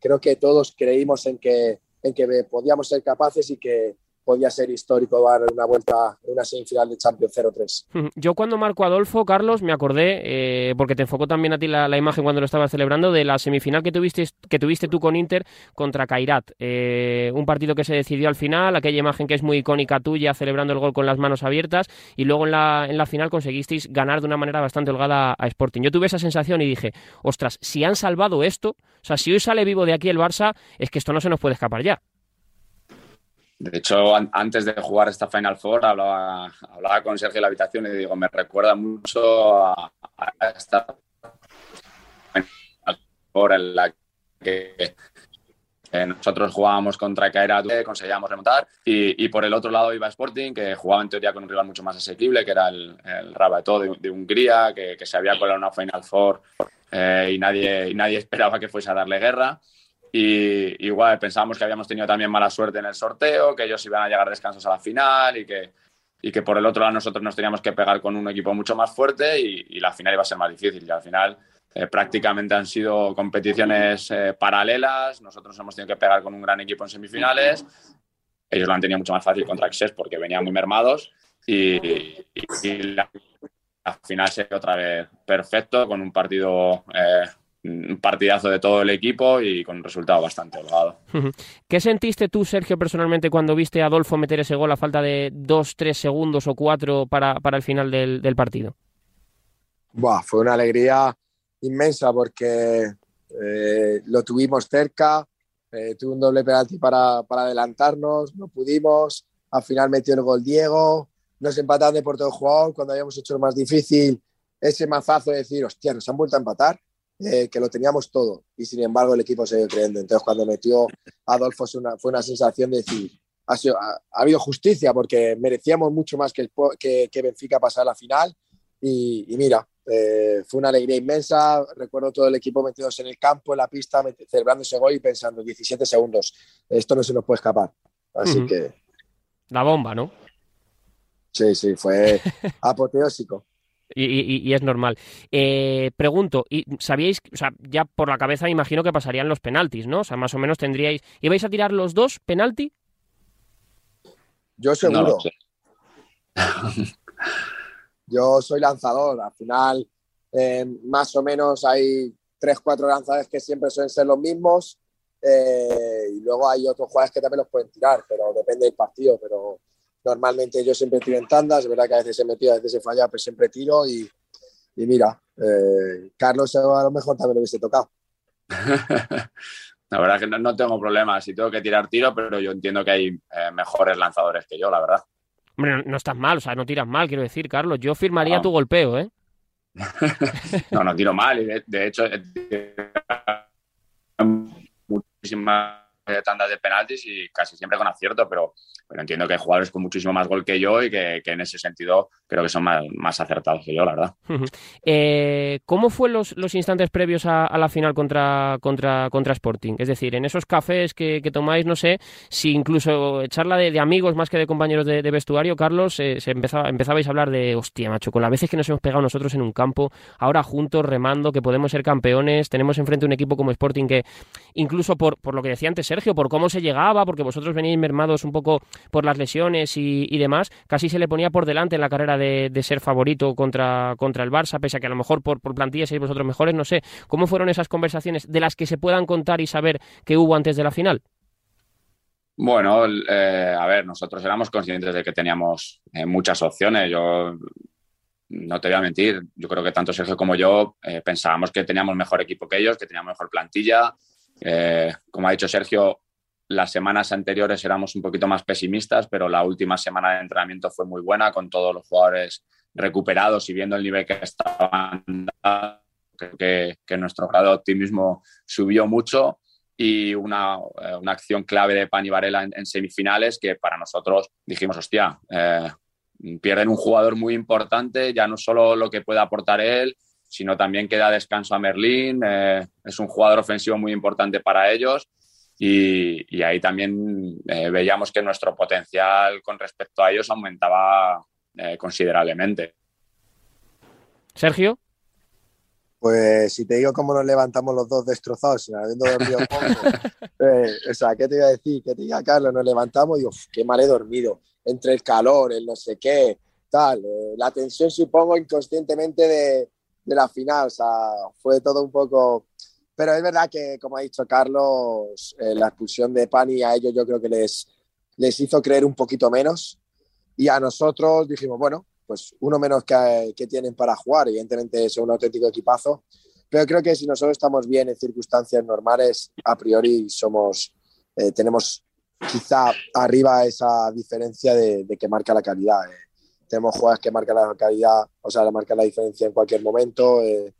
creo que todos creímos en que, en que podíamos ser capaces y que, podía ser histórico dar una vuelta una semifinal de Champions 0-3. Yo cuando marco Adolfo, Carlos, me acordé, eh, porque te enfocó también a ti la, imagen cuando lo estabas celebrando, de la semifinal que tuviste, que tuviste tú con Inter contra Kairat. Eh, un partido que se decidió al final, aquella imagen que es muy icónica tuya, celebrando el gol con las manos abiertas, y luego en la, en la final conseguisteis ganar de una manera bastante holgada a Sporting. Yo tuve esa sensación y dije, ostras, si han salvado esto, o sea, si hoy sale vivo de aquí el Barça, es que esto no se nos puede escapar ya. De hecho, antes de jugar esta Final Four, hablaba, con Sergio en la habitación y digo, me recuerda mucho a, esta Final Four en la que nosotros jugábamos contra Caera, conseguíamos remontar y, por el otro lado iba Sporting, que jugaba en teoría con un rival mucho más asequible, que era el, Rabato de, Hungría, que, se había colado una Final Four eh, y, nadie, y nadie esperaba que fuese a darle guerra. Y igual pensábamos que habíamos tenido también mala suerte en el sorteo, que ellos iban a llegar descansos a la final y que, y que por el otro lado nosotros nos teníamos que pegar con un equipo mucho más fuerte y, la final iba a ser más difícil. Y al final eh, prácticamente han sido competiciones eh, paralelas, nosotros hemos tenido que pegar con un gran equipo en semifinales, ellos lo han tenido mucho más fácil contra Access porque venían muy mermados. Y, la, final se otra vez perfecto con un partido... Eh, un partidazo de todo el equipo y con un resultado bastante holgado. ¿Qué sentiste tú, Sergio, personalmente cuando viste a Adolfo meter ese gol a falta de dos, tres segundos o cuatro para, para el final del, del partido? Buah, fue una alegría inmensa porque eh, lo tuvimos cerca, eh, tuvo un doble penalti para, para, adelantarnos, no pudimos, al final metió el gol Diego, nos empataron de por todo el jugador, cuando habíamos hecho lo más difícil, ese mazazo de decir, hostia, nos han vuelto a empatar, eh, que lo teníamos todo y sin embargo el equipo se creyendo. Entonces cuando metió Adolfo fue una, fue una sensación de decir, ha, sido, ha, ha, habido justicia porque merecíamos mucho más que, que, que Benfica pasar a la final y, y mira, eh, fue una alegría inmensa. Recuerdo todo el equipo metidos en el campo, en la pista, celebrando ese gol y pensando 17 segundos. Esto no se nos puede escapar. Así uh -huh. que. La bomba, ¿no? Sí, sí, fue apoteósico. Y, y, y, es normal. Eh, pregunto, ¿y ¿sabíais? O sea, ya por la cabeza me imagino que pasarían los penaltis, ¿no? O sea, más o menos tendríais. ¿Ibais a tirar los dos penalti? Yo seguro. No. Yo soy lanzador, al final eh, más o menos hay tres, cuatro lanzadores que siempre suelen ser los mismos eh, y luego hay otros jugadores que también los pueden tirar, pero depende del partido, pero normalmente yo siempre tiro en tandas, es verdad que a veces se metido, a veces se falla, pero siempre tiro y, y mira, eh, Carlos a lo mejor también lo hubiese tocado. la verdad es que no, no, tengo problemas, si tengo que tirar tiro, pero yo entiendo que hay eh, mejores lanzadores que yo, la verdad. Hombre, no, estás mal, o sea, no tiras mal, quiero decir, Carlos. Yo firmaría no. tu golpeo, ¿eh? no, no tiro mal. Y de, de hecho, muchísimas tandas de penaltis y casi siempre con acierto, pero, pero entiendo que hay jugadores con muchísimo más gol que yo y que, en ese sentido creo que son más, más, acertados que yo, la verdad. eh, ¿Cómo fue los, los instantes previos a, la final contra, contra, contra Sporting? Es decir, en esos cafés que, tomáis, no sé, si incluso charla de, de, amigos más que de compañeros de, de vestuario, Carlos, eh, se empezaba, empezabais a hablar de, hostia, macho, con las veces que nos hemos pegado nosotros en un campo, ahora juntos, remando, que podemos ser campeones, tenemos enfrente un equipo como Sporting que, incluso por, por lo que decía antes Sergio, por cómo se llegaba, porque vosotros veníais mermados un poco por las lesiones y, demás, casi se le ponía por delante en la carrera de, de, ser favorito contra, contra el Barça, pese a que a lo mejor por, por plantilla seis vosotros mejores, no sé. ¿Cómo fueron esas conversaciones de las que se puedan contar y saber que hubo antes de la final? Bueno, eh, a ver, nosotros éramos conscientes de que teníamos eh, muchas opciones. Yo no te voy a mentir, yo creo que tanto Sergio como yo eh, pensábamos que teníamos mejor equipo que ellos, que teníamos mejor plantilla. Eh, como ha dicho Sergio, las semanas anteriores éramos un poquito más pesimistas, pero la última semana de entrenamiento fue muy buena, con todos los jugadores recuperados y viendo el nivel que estaban creo que, nuestro grado de optimismo subió mucho. Y una, eh, una acción clave de Pani Varela en, en, semifinales que para nosotros dijimos, hostia, eh, pierden un jugador muy importante, ya no solo lo que puede aportar él, sino también que da descanso a Merlín, eh, es un jugador ofensivo muy importante para ellos y, y ahí también eh, veíamos que nuestro potencial con respecto a ellos aumentaba eh, considerablemente. Sergio. Pues si te digo cómo nos levantamos los dos destrozados, sin habiendo dormido poco, eh, o sea, ¿qué te iba a decir? ¿Qué te diga Carlos? Nos levantamos y digo, qué mal he dormido, entre el calor, el no sé qué, tal, eh, la tensión supongo inconscientemente de, de, la final, o sea, fue todo un poco... Pero es verdad que, como ha dicho Carlos, eh, la expulsión de Pani a ellos yo creo que les, les hizo creer un poquito menos y a nosotros dijimos, bueno, pues uno menos que, tienen para jugar. Evidentemente son un auténtico equipazo, pero creo que si nosotros estamos bien en circunstancias normales, a priori somos, eh, tenemos quizá arriba esa diferencia de, de que marca la calidad. Eh. Tenemos jugadores que marcan la calidad, o sea, marca la diferencia en cualquier momento. Eh,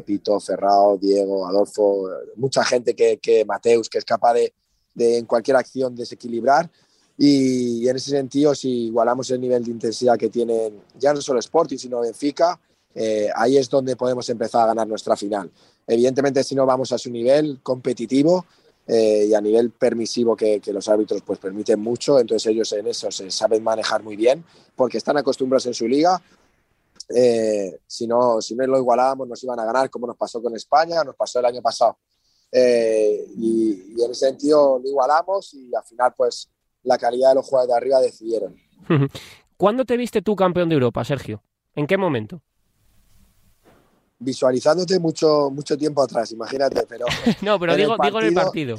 Pito, Ferrao, Diego, Adolfo, mucha gente que, que Mateus, que es capaz de, de en cualquier acción desequilibrar y en ese sentido, si igualamos el nivel de intensidad que tienen ya no solo Sporting, sino Benfica, eh, ahí es donde podemos empezar a ganar nuestra final. Evidentemente, si no vamos a su nivel competitivo eh, y a nivel permisivo que, que, los árbitros pues permiten mucho, entonces ellos en eso se saben manejar muy bien porque están acostumbrados en su liga. Eh, si, no, si no lo igualábamos, nos iban a ganar, como nos pasó con España, nos pasó el año pasado. Eh, y, y en ese sentido lo igualamos y al final, pues la calidad de los jugadores de arriba decidieron. ¿Cuándo te viste tú campeón de Europa, Sergio? ¿En qué momento? Visualizándote mucho, mucho tiempo atrás, imagínate. Pero no, pero digo, digo en el partido.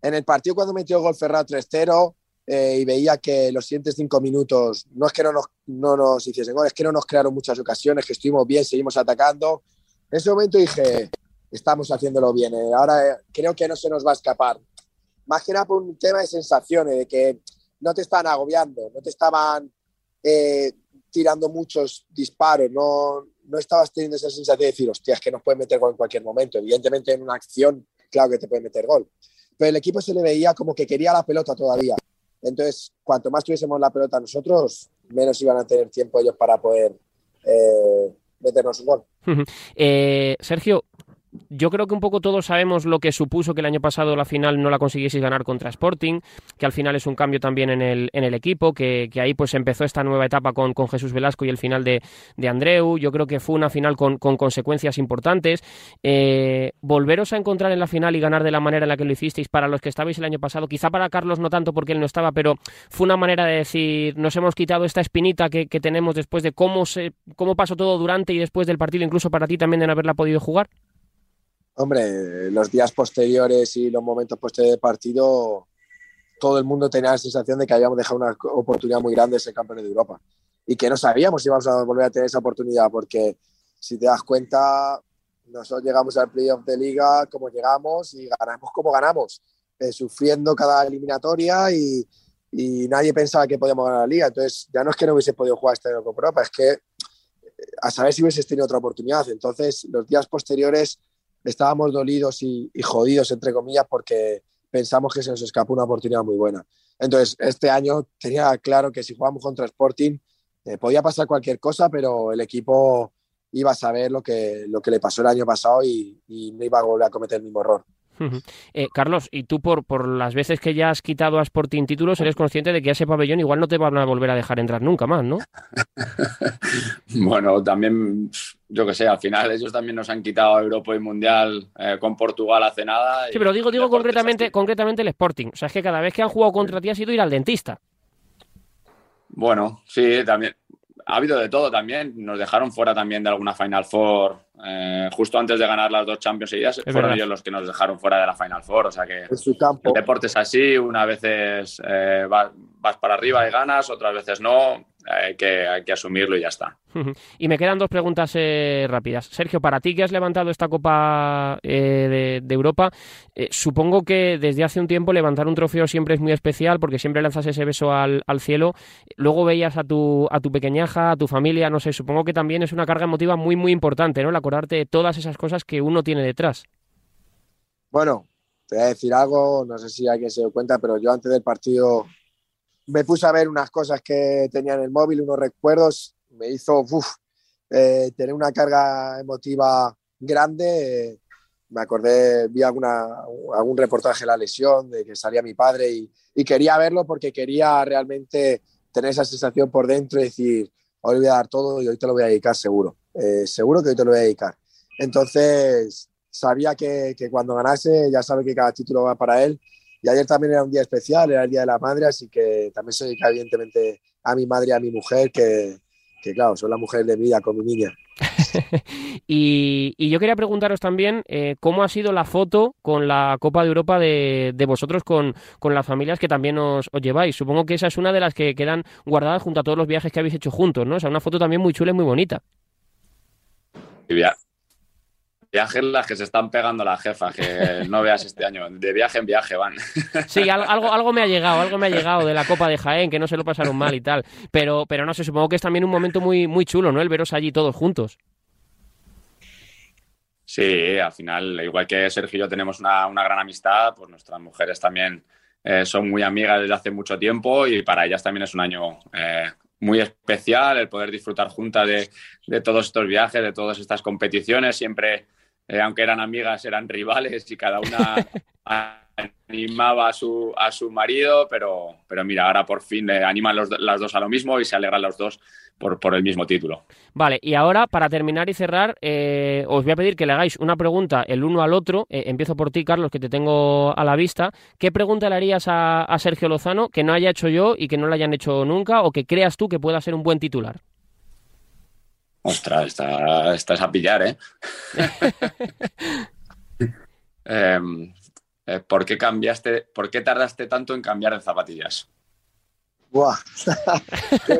En el partido cuando metió gol Ferrado 3-0 eh, y veía que los siguientes cinco minutos, no es que no nos, no nos hiciesen gol, es que no nos crearon muchas ocasiones, que estuvimos bien, seguimos atacando. En ese momento dije, estamos haciéndolo bien, eh, ahora eh, creo que no se nos va a escapar. Más que nada por un tema de sensaciones, de que no te estaban agobiando, no te estaban tirando muchos disparos, no, no estabas teniendo esa sensación de decir, hostia, es que nos pueden meter gol en cualquier momento. Evidentemente en una acción, claro que te pueden meter gol. Pero el equipo se le veía como que quería la pelota todavía. Entonces, cuanto más tuviésemos la pelota nosotros, menos iban a tener tiempo ellos para poder eh, meternos un gol. Eh, Sergio, yo creo que un poco todos sabemos lo que supuso que el año pasado la final no la consiguieseis ganar contra Sporting, que al final es un cambio también en el, en el equipo, que, ahí pues empezó esta nueva etapa con, Jesús Velasco y el final de, Andreu. Yo creo que fue una final con, con consecuencias importantes. Eh, volveros a encontrar en la final y ganar de la manera en la que lo hicisteis para los que estabais el año pasado, quizá para Carlos no tanto porque él no estaba, pero fue una manera de decir, nos hemos quitado esta espinita que, que tenemos después de cómo, se, cómo pasó todo durante y después del partido, incluso para ti también de no haberla podido jugar. Hombre, los días posteriores y los momentos posteriores del partido, todo el mundo tenía la sensación de que habíamos dejado una oportunidad muy grande de ser campeones de Europa y que no sabíamos si íbamos a volver a tener esa oportunidad, porque si te das cuenta, nosotros llegamos al playoff de liga como llegamos y ganamos como ganamos, eh, sufriendo cada eliminatoria y, y, nadie pensaba que podíamos ganar la liga. Entonces, ya no es que no hubiese podido jugar este Copa Europa, es que eh, a saber si hubiese tenido otra oportunidad. Entonces, los días posteriores estábamos dolidos y, jodidos, entre comillas, porque pensamos que se nos escapó una oportunidad muy buena. Entonces, este año tenía claro que si jugamos contra Sporting eh, podía pasar cualquier cosa, pero el equipo iba a saber lo que, lo que le pasó el año pasado y, y no iba a volver a cometer el mismo error. Eh, Carlos, y tú por, por las veces que ya has quitado a Sporting títulos, eres consciente de que a ese pabellón igual no te van a volver a dejar entrar nunca más, ¿no? bueno, también, yo que sé, al final ellos también nos han quitado Europa y Mundial eh, con Portugal hace nada. Sí, pero digo, digo concretamente, concretamente el Sporting. O sea, es que cada vez que han jugado contra ti ha sido ir al dentista. Bueno, sí, también ha habido de todo también. Nos dejaron fuera también de alguna Final Four. Eh, justo antes de ganar las dos Champions seguidas, fueron ellos los que nos dejaron fuera de la Final Four. O sea que el deporte es así. Una veces eh, vas, vas, para arriba y ganas, otras veces no hay que, hay que asumirlo y ya está. Y me quedan dos preguntas eh, rápidas. Sergio, para ti que has levantado esta Copa eh, de, Europa, eh, supongo que desde hace un tiempo levantar un trofeo siempre es muy especial porque siempre lanzas ese beso al, cielo. Luego veías a tu, a tu pequeñaja, a tu familia, no sé, supongo que también es una carga emotiva muy, muy importante, ¿no? De todas esas cosas que uno tiene detrás. Bueno, te voy a decir algo, no sé si alguien se dio cuenta, pero yo antes del partido me puse a ver unas cosas que tenía en el móvil, unos recuerdos, me hizo eh, tener una carga emotiva grande. me acordé, vi alguna, algún reportaje de la lesión, de que salía mi padre y, quería verlo porque quería realmente tener esa sensación por dentro y decir, hoy voy a dar todo y hoy te lo voy a dedicar seguro. Eh, seguro que hoy te lo voy a dedicar. Entonces, sabía que, que cuando ganase, ya sabe que cada título va para él y ayer también era un día especial, era el Día de la Madre, así que también se dedica evidentemente a mi madre y a mi mujer, que, claro, son la mujer de vida con mi niña. y, yo quería preguntaros también eh, cómo ha sido la foto con la Copa de Europa de, vosotros con, las familias que también os, lleváis. Supongo que esa es una de las que quedan guardadas junto a todos los viajes que habéis hecho juntos, ¿no? O sea, una foto también muy chula y muy bonita viajes las que se están pegando las jefas, que no veas este año. De viaje en viaje van. Sí, algo, algo me ha llegado, algo me ha llegado de la Copa de Jaén, que no se lo pasaron mal y tal. Pero, pero no sé, supongo que es también un momento muy, muy chulo, ¿no? El veros allí todos juntos. Sí, al final, igual que Sergio y yo tenemos una, gran amistad, pues nuestras mujeres también eh, son muy amigas desde hace mucho tiempo y para ellas también es un año eh, muy especial el poder disfrutar juntas de, de, todos estos viajes, de todas estas competiciones. Siempre eh, aunque eran amigas, eran rivales y cada una animaba a su, a su marido, pero, pero mira, ahora por fin animan las dos a lo mismo y se alegran los dos por, por el mismo título. Vale, y ahora para terminar y cerrar, eh, os voy a pedir que le hagáis una pregunta el uno al otro. Eh, empiezo por ti, Carlos, que te tengo a la vista. ¿Qué pregunta le harías a, a Sergio Lozano que no haya hecho yo y que no le hayan hecho nunca o que creas tú que pueda ser un buen titular? Ostras, está, estás a pillar, ¿eh? Em, eh, ¿Por qué cambiaste, por qué tardaste tanto en cambiar de zapatillas? Buah, qué.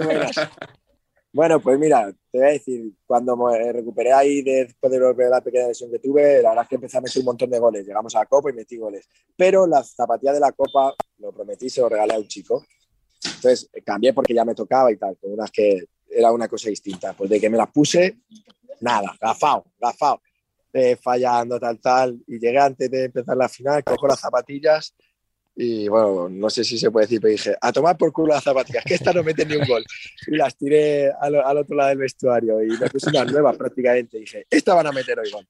Bueno, pues mira, te voy a decir, cuando me recuperé ahí después de la pequeña lesión que tuve, la verdad es que empecé a meter un montón de goles. Llegamos a la Copa y metí goles. Pero las zapatillas de la Copa, lo prometí, se lo regalé a un chico. Entonces cambié porque ya me tocaba y tal, con unas que era una cosa distinta. Pues de que me las puse, nada, gafao, gafao, eh, fallando, tal, tal. Y llegué antes de empezar la final, cojo las zapatillas y bueno, no sé si se puede decir, pero dije, a tomar por culo las zapatillas, que estas no meten ni un gol. Y las tiré al, otro lado del vestuario y me puse unas nuevas prácticamente. Y dije, estas van a meter hoy gol.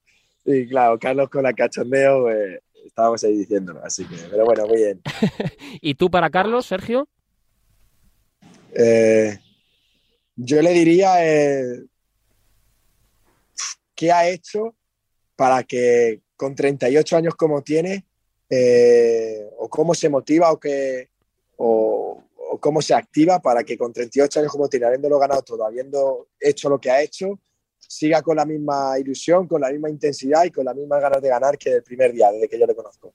Y claro, Carlos con la cachondeo, pues, estábamos ahí diciéndolo, así que, pero bueno, muy bien. ¿Y tú para Carlos, Sergio? Eh, yo le diría eh, qué ha hecho para que con 38 años como tiene, eh, o cómo se motiva o, que, o, cómo se activa para que con 38 años como tiene, habiéndolo ganado todo, habiendo hecho lo que ha hecho, siga con la misma ilusión, con la misma intensidad y con las mismas ganas de ganar que el primer día, desde que yo le conozco.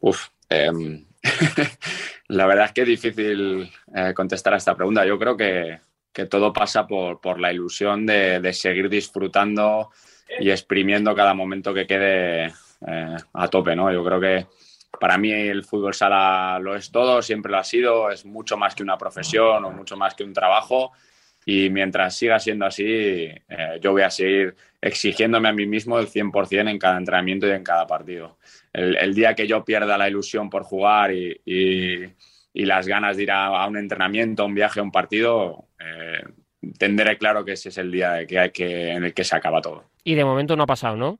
Uf, em, la verdad es que es difícil eh, contestar a esta pregunta. Yo creo que, que todo pasa por, por la ilusión de, de, seguir disfrutando y exprimiendo cada momento que quede eh, a tope, ¿no? Yo creo que para mí el fútbol sala lo es todo, siempre lo ha sido, es mucho más que una profesión o mucho más que un trabajo y mientras siga siendo así, eh, yo voy a seguir exigiéndome a mí mismo el 100% en cada entrenamiento y en cada partido. El, día que yo pierda la ilusión por jugar y, y, las ganas de ir a, un entrenamiento, a un viaje, a un partido, eh, tendré claro que ese es el día que hay que, en el que se acaba todo. Y de momento no ha pasado, ¿no?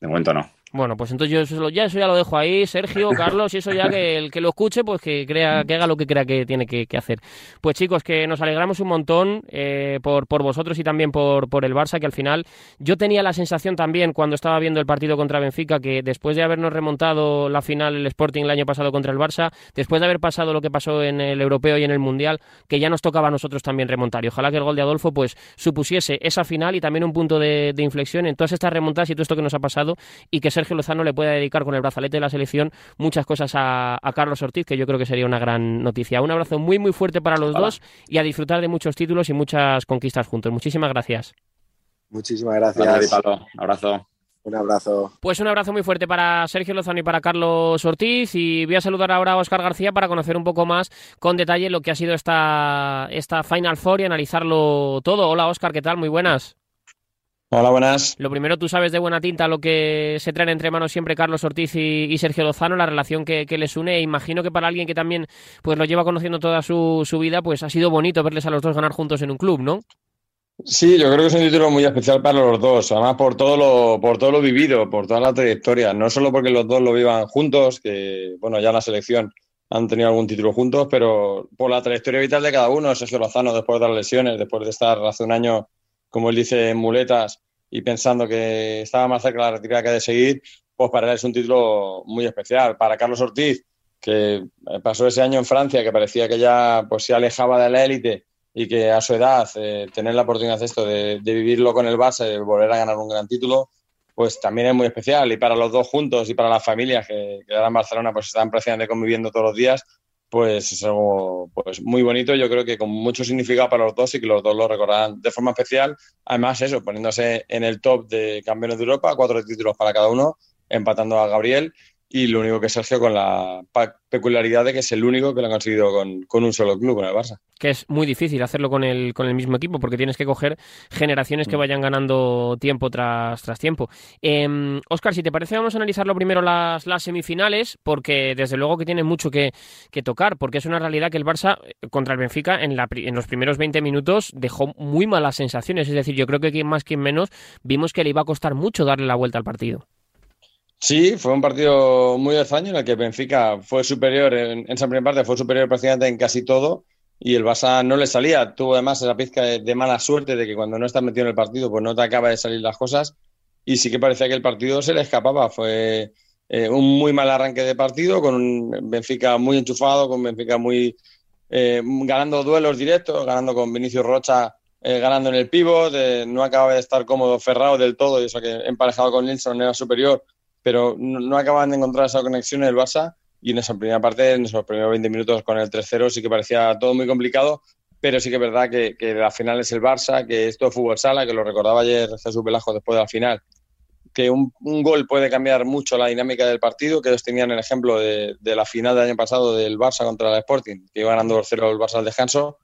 De momento no. Bueno, pues entonces yo eso, ya eso ya lo dejo ahí, Sergio, Carlos, y eso ya que el que lo escuche, pues que crea, que haga lo que crea que tiene que, hacer. Pues chicos, que nos alegramos un montón eh, por, por vosotros y también por, por el Barça, que al final yo tenía la sensación también cuando estaba viendo el partido contra Benfica que después de habernos remontado la final el Sporting el año pasado contra el Barça, después de haber pasado lo que pasó en el Europeo y en el Mundial, que ya nos tocaba a nosotros también remontar. Y ojalá que el gol de Adolfo pues supusiese esa final y también un punto de, de inflexión en todas estas remontadas y todo esto que nos ha pasado y que Sergio Lozano le pueda dedicar con el brazalete de la selección muchas cosas a, Carlos Ortiz, que yo creo que sería una gran noticia. Un abrazo muy, muy fuerte para los dos y a disfrutar de muchos títulos y muchas conquistas juntos. Muchísimas gracias. Muchísimas gracias. Un abrazo. Un abrazo. Pues un abrazo muy fuerte para Sergio Lozano y para Carlos Ortiz. Y voy a saludar ahora a Oscar García para conocer un poco más con detalle lo que ha sido esta, esta Final Four y analizarlo todo. Hola Oscar, ¿qué tal? Muy buenas. Hola, buenas. Lo primero, tú sabes de buena tinta lo que se traen entre manos siempre Carlos Ortiz y, Sergio Lozano, la relación que, les une. Imagino que para alguien que también pues lo lleva conociendo toda su, vida, pues ha sido bonito verles a los dos ganar juntos en un club, ¿no? Sí, yo creo que es un título muy especial para los dos, además por todo lo, por todo lo vivido, por toda la trayectoria, no solo porque los dos lo vivan juntos, que bueno, ya en la selección han tenido algún título juntos, pero por la trayectoria vital de cada uno, Sergio Lozano después de las lesiones, después de estar hace un año como él dice, en muletas y pensando que estaba más cerca de la retirada que de seguir, pues para él es un título muy especial. Para Carlos Ortiz, que pasó ese año en Francia, que parecía que ya pues, se alejaba de la élite y que a su edad eh, tener la oportunidad de esto, de, vivirlo con el Barça de volver a ganar un gran título, pues también es muy especial. Y para los dos juntos y para las familias que, que en Barcelona pues están prácticamente conviviendo todos los días, pues es algo pues muy bonito, yo creo que con mucho significado para los dos y que los dos lo recordarán de forma especial. Además, eso, poniéndose en el top de campeones de Europa, cuatro títulos para cada uno, empatando a Gabriel y lo único que Sergio con la peculiaridad de que es el único que lo ha conseguido con, un solo club, con el Barça. Que es muy difícil hacerlo con el, con el mismo equipo porque tienes que coger generaciones que mm. vayan ganando tiempo tras, tras tiempo. Oscar, em, si te parece, vamos a analizarlo primero las, las semifinales porque desde luego que tiene mucho que, tocar porque es una realidad que el Barça eh, contra el Benfica en, la, en los primeros 20 minutos dejó muy malas sensaciones. Es decir, yo creo que quien más, quien menos, vimos que le iba a costar mucho darle la vuelta al partido. Sí, fue un partido muy extraño en el que Benfica fue superior en, esa primera parte, fue superior prácticamente en casi todo y el Barça no le salía. Tuvo además esa pizca de, mala suerte de que cuando no estás metido en el partido pues no te acaba de salir las cosas y sí que parecía que el partido se le escapaba. Fue eh, un muy mal arranque de partido con un Benfica muy enchufado, con Benfica muy eh, ganando duelos directos, ganando con Vinicius Rocha, eh, ganando en el pivot, no acaba de estar cómodo Ferrao del todo, y eso que emparejado con Nilsson era superior, pero no, acaban de encontrar esa conexión en el Barça y en esa primera parte, en esos primeros 20 minutos con el 3-0 sí que parecía todo muy complicado, pero sí que es verdad que, que la final es el Barça, que esto es fútbol sala, que lo recordaba ayer Jesús Velasco después de la final, que un, gol puede cambiar mucho la dinámica del partido, que ellos tenían el ejemplo de, la final del año pasado del Barça contra el Sporting, que iba ganando 2-0 el Barça al descanso,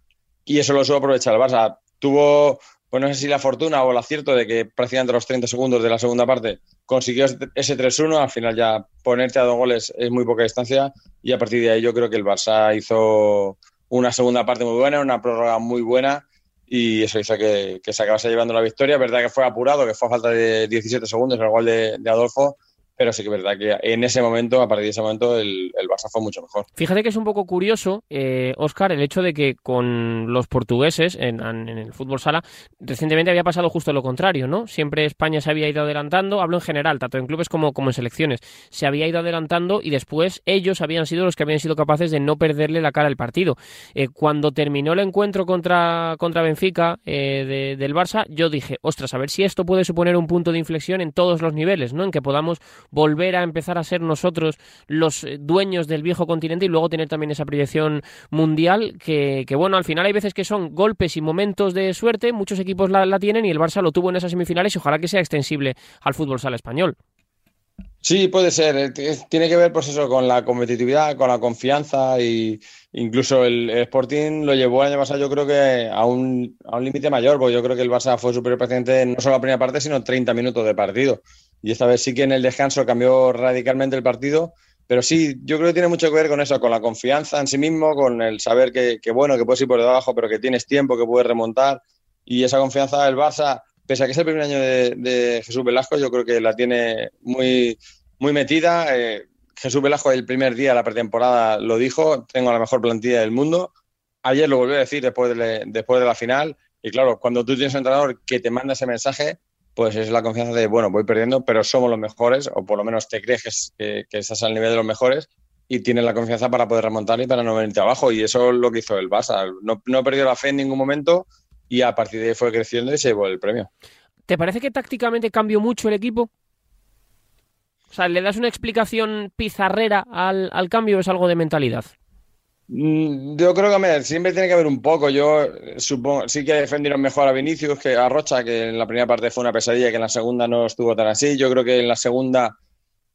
y eso lo supo aprovechar el Barça. Tuvo, pues no sé si la fortuna o el acierto de que prácticamente los 30 segundos de la segunda parte consiguió ese 3-1, al final ya ponerte a dos goles es muy poca distancia, y a partir de ahí yo creo que el Barça hizo una segunda parte muy buena, una prórroga muy buena, y eso hizo que, se acabase llevando la victoria. Verdad que fue apurado, que fue a falta de 17 segundos el gol de, de Adolfo, pero sí que es verdad que en ese momento, a partir de ese momento, el, el Barça fue mucho mejor. Fíjate que es un poco curioso, eh, Oscar, el hecho de que con los portugueses en, el fútbol sala recientemente había pasado justo lo contrario, ¿no? Siempre España se había ido adelantando, hablo en general, tanto en clubes como, como en selecciones, se había ido adelantando y después ellos habían sido los que habían sido capaces de no perderle la cara al partido. Eh, cuando terminó el encuentro contra, contra Benfica eh, del Barça, yo dije, ostras, a ver si esto puede suponer un punto de inflexión en todos los niveles, ¿no? En que podamos volver a empezar a ser nosotros los eh, dueños del viejo continente y luego tener también esa proyección mundial que, bueno, al final hay veces que son golpes y momentos de suerte, muchos equipos la, tienen y el Barça lo tuvo en esas semifinales y ojalá que sea extensible al fútbol sala español. Sí, puede ser. Eh, tiene que ver, pues eso, con la competitividad, con la confianza y incluso el, Sporting lo llevó el año pasado, yo creo que a un, a un límite payor, porque yo creo que el Barça fue superior paciente no solo la primera parte, sino 30 minutos de partido. Y esta vez sí que en el descanso cambió radicalmente el partido. Pero sí, yo creo que tiene mucho que ver con eso, con la confianza en sí mismo, con el saber que, bueno, que puedes ir por debajo, pero que tienes tiempo, que puedes remontar. Y esa confianza del Barça, pese a que es el primer año de, Jesús Velasco, yo creo que la tiene muy, muy metida. Eh, Jesús Velasco el primer día de la pretemporada lo dijo, tengo la mejor plantilla del mundo. Ayer lo volvió a decir después de, después de la final. Y claro, cuando tú tienes un entrenador que te manda ese mensaje, pues es la confianza de, bueno, voy perdiendo, pero somos los mejores, o por lo menos te crees que, estás al nivel de los mejores y tienes la confianza para poder remontar y para no venirte abajo. Y eso es lo que hizo el Barça. No, no perdió la fe en ningún momento y a partir de ahí fue creciendo y se llevó el premio. ¿Te parece que tácticamente cambió mucho el equipo? O sea, ¿le das una explicación pizarrera al, al cambio o es algo de mentalidad? Mm, yo creo que siempre tiene que haber un poco. Yo eh, supongo, sí que defendieron mejor a Vinicius que a Rocha, que en la primera parte fue una pesadilla, que en la segunda no estuvo tan así. Yo creo que en la segunda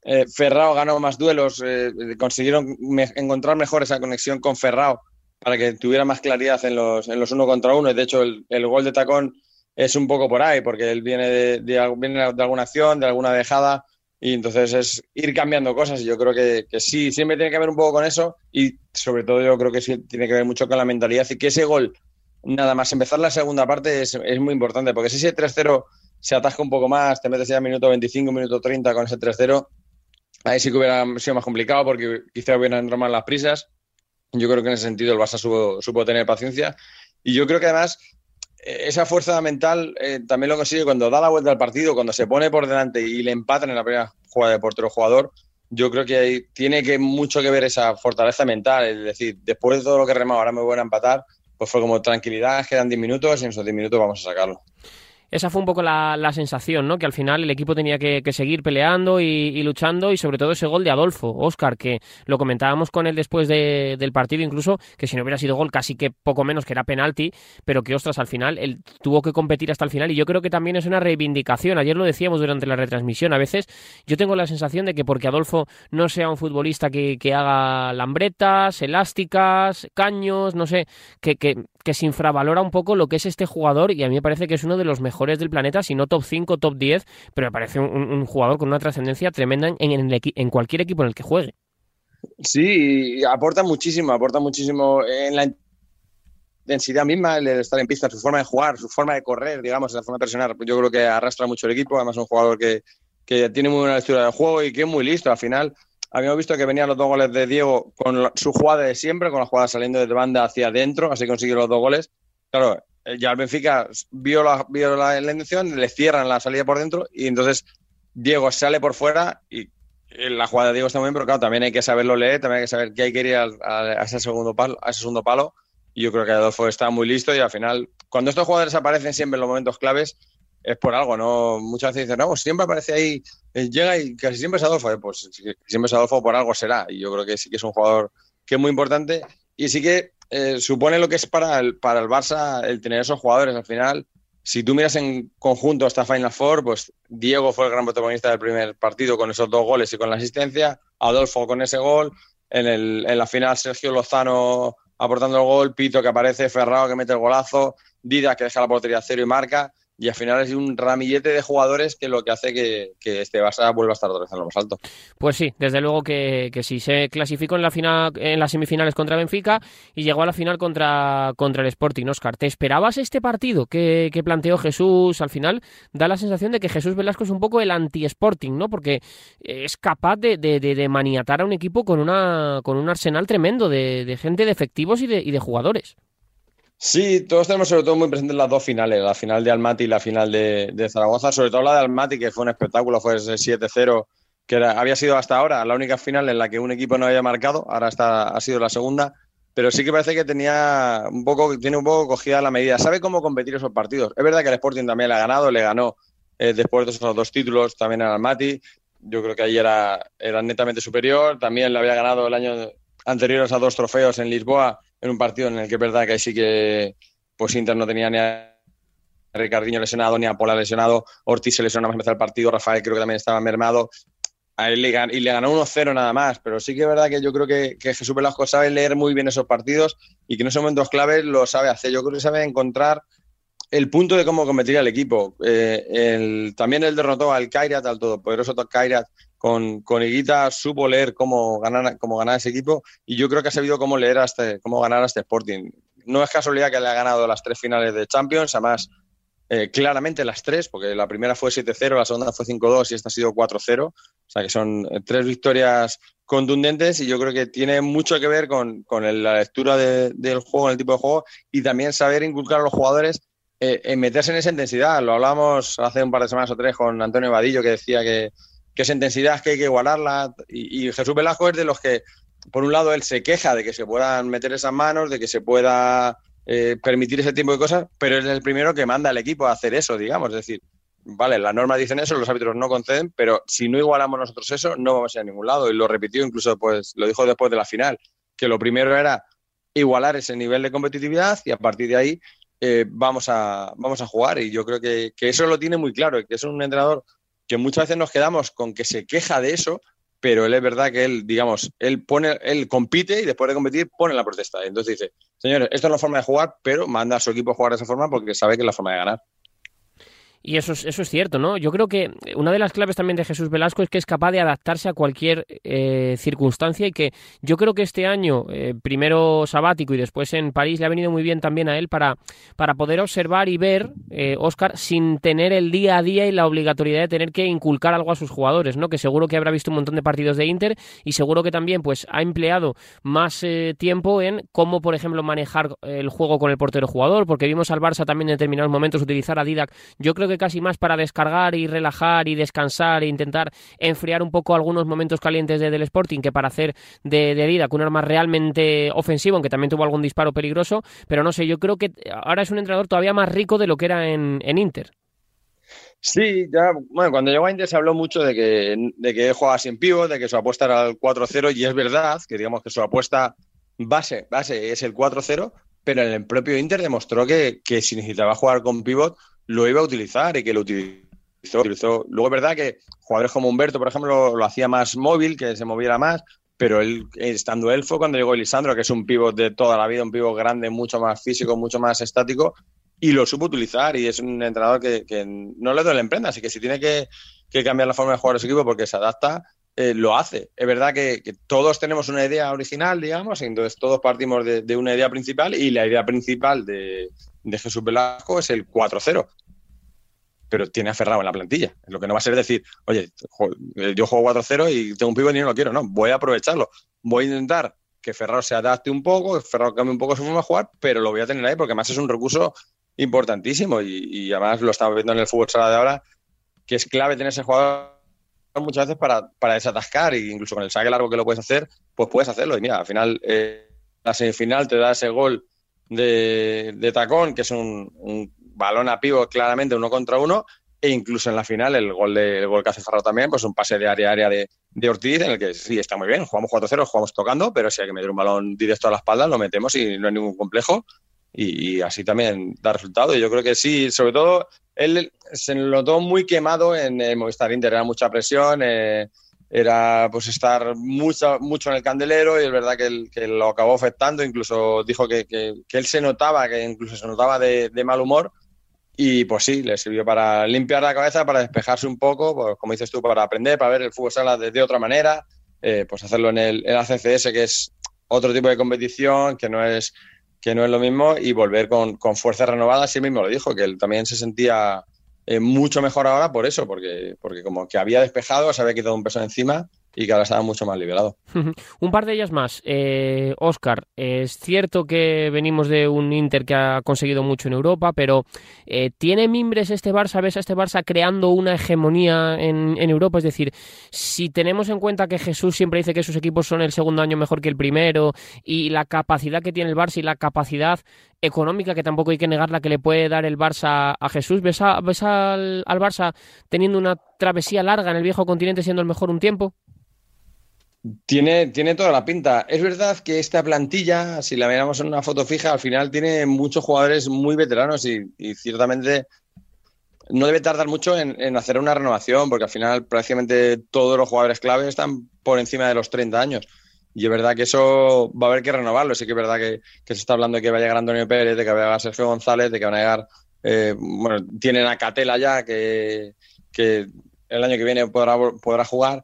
eh, Ferrao ganó más duelos, eh, consiguieron encontrar mejor esa conexión con Ferrao para que tuviera más claridad en los, en los uno contra uno. De hecho, el, gol de tacón es un poco por ahí, porque él viene de, viene de alguna acción, de alguna dejada y entonces es ir cambiando cosas. Y yo creo que, que, sí, siempre tiene que ver un poco con eso. Y sobre todo yo creo que sí tiene que ver mucho con la mentalidad. Y que ese gol, nada más empezar la segunda parte es, es muy importante. Porque si ese 3-0 se atasca un poco más, te metes ya minuto 25, minuto 30 con ese 3-0, ahí sí que hubiera sido más complicado porque quizá hubieran entrado más las prisas. Yo creo que en ese sentido el Barça supo, supo tener paciencia. Y yo creo que además esa fuerza mental eh, también lo consigue cuando da la vuelta al partido, cuando se pone por delante y le empatan en la primera jugada de portero jugador. Yo creo que tiene que mucho que ver esa fortaleza mental. Es decir, después de todo lo que remaba, ahora me voy a empatar, pues fue como tranquilidad, quedan 10 minutos y en esos 10 minutos vamos a sacarlo esa fue un poco la, sensación, ¿no? Que al final el equipo tenía que, seguir peleando y, luchando y sobre todo ese gol de Adolfo, Oscar, que lo comentábamos con él después del partido incluso, que si no hubiera sido gol casi que poco menos que era penalti, pero que ostras, al final él tuvo que competir hasta el final y yo creo que también es una reivindicación. Ayer lo decíamos durante la retransmisión, a veces yo tengo la sensación de que porque Adolfo no sea un futbolista que, que haga lambretas, elásticas, caños, no sé, que, que que se infravalora un poco lo que es este jugador y a mí me parece que es uno de los mejores del planeta, si no top 5, top 10, pero me parece un, jugador con una trascendencia tremenda en, cualquier equipo en el que juegue. Sí, aporta muchísimo, aporta muchísimo en la densidad misma, el estar en pista, su forma de jugar, su forma de correr, digamos, la forma de presionar. Yo creo que arrastra mucho el equipo, además es un jugador que, que tiene muy buena lectura del juego y que es muy listo. Al final, Habíamos visto que venían los dos goles de Diego con su jugada de siempre, con la jugada saliendo de banda hacia adentro, así consiguió los dos goles. Claro, eh, ya el Benfica vio la, vio la, intención, le cierran la salida por dentro y entonces Diego sale por fuera y la jugada de Diego está muy bien, pero claro, también hay que saberlo leer, también hay que saber que hay que ir a, ese segundo palo, a ese segundo palo Y yo creo que Adolfo está muy listo y al final, cuando estos jugadores aparecen siempre en los momentos claves, es por algo, ¿no? Muchas veces dicen, no, pues siempre aparece ahí, eh, llega y casi siempre es Adolfo. Eh, pues siempre es Adolfo, por algo será. Y yo creo que sí que es un jugador que es muy importante y sí que eh, supone lo que es para el, para el Barça el tener esos jugadores. Al final, si tú miras en conjunto hasta Final Four, pues Diego fue el gran protagonista del primer partido con esos dos goles y con la asistencia, Adolfo con ese gol, en, el, en la final Sergio Lozano aportando el gol, Pito que aparece, Ferrao que mete el golazo, Dida que deja la portería cero y marca y al final es un ramillete de jugadores que lo que hace que, este Barça vuelva a estar otra vez en lo más alto. Pues sí, desde luego que, que sí, se clasificó en la final, en las semifinales contra Benfica y llegó a la final contra, contra el Sporting, Oscar. ¿Te esperabas este partido que, planteó Jesús? Al final da la sensación de que Jesús Velasco es un poco el anti-Sporting, ¿no? Porque es capaz de, de, maniatar a un equipo con, una, con un arsenal tremendo de, gente, de efectivos y de, y de jugadores. Sí, todos tenemos sobre todo muy presentes las dos finales, la final de Almaty y la final de, Zaragoza, sobre todo la de Almaty, que fue un espectáculo, fue ese 7-0, que había sido hasta ahora la única final en la que un equipo no había marcado, ahora está, ha sido la segunda, pero sí que parece que tenía un poco, tiene un poco cogida la medida, sabe cómo competir esos partidos. Es verdad que el Sporting también le ha ganado, le ganó eh, después de esos dos títulos también en Almaty, yo creo que ahí era, era netamente superior, también le había ganado el año anterior a dos trofeos en Lisboa en un partido en el que es verdad que sí que pues Inter no tenía ni a Ricardinho lesionado, ni a Pola lesionado, Ortiz se lesionó más empezar el partido, Rafael creo que también estaba mermado. A él le y le ganó 1-0 nada más, pero sí que es verdad que yo creo que, Jesús Velasco sabe leer muy bien esos partidos y que en esos momentos claves lo sabe hacer. Yo creo que sabe encontrar el punto de cómo competir al equipo. Eh, también él derrotó al Kairat, al todopoderoso Kairat, con, con Higuita supo leer cómo ganar, cómo ganar ese equipo y yo creo que ha sabido cómo leer a este, cómo ganar a este Sporting. No es casualidad que le ha ganado las tres finales de Champions, además eh, claramente las tres, porque la primera fue 7-0, la segunda fue 5-2 y esta ha sido 4-0. O sea que son eh, tres victorias contundentes y yo creo que tiene mucho que ver con, con la lectura del juego, el tipo de juego y también saber inculcar a los jugadores eh, en meterse en esa intensidad. Lo hablamos hace un par de semanas o tres con Antonio Vadillo que decía que, que esa intensidad que hay que igualarla. Y, Jesús Velasco es de los que, por un lado, él se queja de que se puedan meter esas manos, de que se pueda eh, permitir ese tipo de cosas, pero es el primero que manda al equipo a hacer eso, digamos. Es decir, vale, las normas dicen eso, los árbitros no conceden, pero si no igualamos nosotros eso, no vamos a ir a ningún lado. Y lo repitió incluso, pues, lo dijo después de la final, que lo primero era igualar ese nivel de competitividad y a partir de ahí eh, vamos, a, vamos a jugar. Y yo creo que, que, eso lo tiene muy claro, que es un entrenador que muchas veces nos quedamos con que se queja de eso, pero él es verdad que él, digamos, él pone, él compite y después de competir pone la protesta. Entonces dice, señores, esto es la forma de jugar, pero manda a su equipo a jugar de esa forma porque sabe que es la forma de ganar. Y eso es, eso es cierto, ¿no? Yo creo que una de las claves también de Jesús Velasco es que es capaz de adaptarse a cualquier eh, circunstancia y que yo creo que este año, eh, primero sabático y después en París, le ha venido muy bien también a él para, para poder observar y ver, Oscar, eh, sin tener el día a día y la obligatoriedad de tener que inculcar algo a sus jugadores, ¿no? Que seguro que habrá visto un montón de partidos de Inter y seguro que también pues ha empleado más tiempo en cómo, por ejemplo, manejar el juego con el portero jugador, porque vimos al Barça también en determinados momentos utilizar a Didac. Yo creo que casi más para descargar y relajar y descansar e intentar enfriar un poco algunos momentos calientes de, del Sporting que para hacer de, de Dida con un arma realmente ofensivo, aunque también tuvo algún disparo peligroso, pero no sé, yo creo que ahora es un entrenador todavía más rico de lo que era en, Inter. Sí, ya, bueno, cuando llegó a Inter se habló mucho de que, de que juega sin pivot, de que su apuesta era el 4-0, y es verdad que digamos que su apuesta base, base es el 4-0, pero en el propio Inter demostró que, que si necesitaba jugar con pivot, lo iba a utilizar y que lo utilizó. Luego es verdad que jugadores como Humberto, por ejemplo, lo, hacía más móvil, que se moviera más, pero él, estando él fue cuando llegó Elisandro, que es un pivot de toda la vida, un pivot grande, mucho más físico, mucho más estático, y lo supo utilizar y es un entrenador que, no le duele en prenda, así que si tiene que, cambiar la forma de jugar a su equipo porque se adapta, eh, lo hace. Es verdad que, todos tenemos una idea original, digamos, entonces todos partimos de, una idea principal y la idea principal de, de Jesús Velasco es el 4-0. Pero tiene aferrado en la plantilla. Lo que no va a ser decir, oye, yo juego 4-0 y tengo un pivo y no lo quiero. No, voy a aprovecharlo. Voy a intentar que Ferraro se adapte un poco, que Ferraro cambie un poco su forma de jugar, pero lo voy a tener ahí porque además es un recurso importantísimo y, además lo estamos viendo en el fútbol sala de ahora, que es clave tener ese jugador muchas veces para, para desatascar e incluso con el saque largo que lo puedes hacer, pues puedes hacerlo. Y mira, al final, eh, la semifinal te da ese gol de, de tacón, que es un, balón a pivo claramente uno contra uno, e incluso en la final el gol, de, el gol que hace Ferraro también, pues un pase de área a área de, de, Ortiz, en el que sí está muy bien, jugamos 4-0, jugamos tocando, pero si hay que meter un balón directo a la espalda, lo metemos y no hay ningún complejo. Y, así también da resultado. Y yo creo que sí, sobre todo él se notó muy quemado en el Movistar Inter, era mucha presión, eh, era pues estar mucho, mucho en el candelero y es verdad que, que lo acabó afectando, incluso dijo que, que, que, él se notaba, que incluso se notaba de, de mal humor. Y pues sí, le sirvió para limpiar la cabeza, para despejarse un poco, pues, como dices tú, para aprender, para ver el fútbol sala de, de otra manera, eh, pues hacerlo en el, en la CCS, que es otro tipo de competición, que no es, que no es lo mismo, y volver con, con fuerzas renovadas. Sí mismo lo dijo, que él también se sentía mucho mejor ahora por eso, porque, porque como que había despejado, se había quitado un peso encima y que ahora estaba mucho más liberado. un par de ellas más. Eh, Oscar, es cierto que venimos de un Inter que ha conseguido mucho en Europa, pero eh, ¿tiene mimbres este Barça? ¿Ves a este Barça creando una hegemonía en, Europa? Es decir, si tenemos en cuenta que Jesús siempre dice que sus equipos son el segundo año mejor que el primero y la capacidad que tiene el Barça y la capacidad económica que tampoco hay que negar la que le puede dar el Barça a Jesús, ¿ves, a, ves al Barça teniendo una travesía larga en el viejo continente siendo el mejor un tiempo? Tiene, tiene toda la pinta. Es verdad que esta plantilla, si la miramos en una foto fija, al final tiene muchos jugadores muy veteranos y, ciertamente no debe tardar mucho en, hacer una renovación, porque al final prácticamente todos los jugadores clave están por encima de los 30 años. Y es verdad que eso va a haber que renovarlo. Sí que es verdad que, que se está hablando de que va a llegar Antonio Pérez, de que va a llegar Sergio González, de que van a llegar. Eh, bueno, tienen a Catela ya, que, que el año que viene podrá, podrá jugar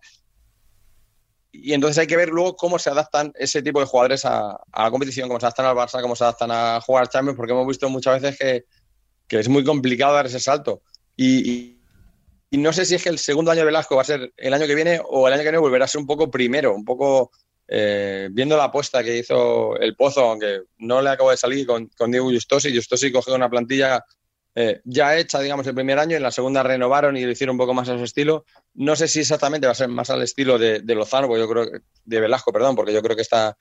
y entonces hay que ver luego cómo se adaptan ese tipo de jugadores a, la competición, cómo se adaptan al Barça, cómo se adaptan a jugar Champions, porque hemos visto muchas veces que, que es muy complicado dar ese salto. Y, y, no sé si es que el segundo año de Velasco va a ser el año que viene o el año que viene volverá a ser un poco primero, un poco eh, viendo la apuesta que hizo el Pozo, aunque no le acabo de salir con, con Diego Justosi. Justosi cogió una plantilla eh, ya hecha, digamos, el primer año, en la segunda renovaron y lo hicieron un poco más a su estilo. No sé si exactamente va a ser más al estilo de, de Lozano, yo creo de Velasco, perdón, porque yo creo que esta,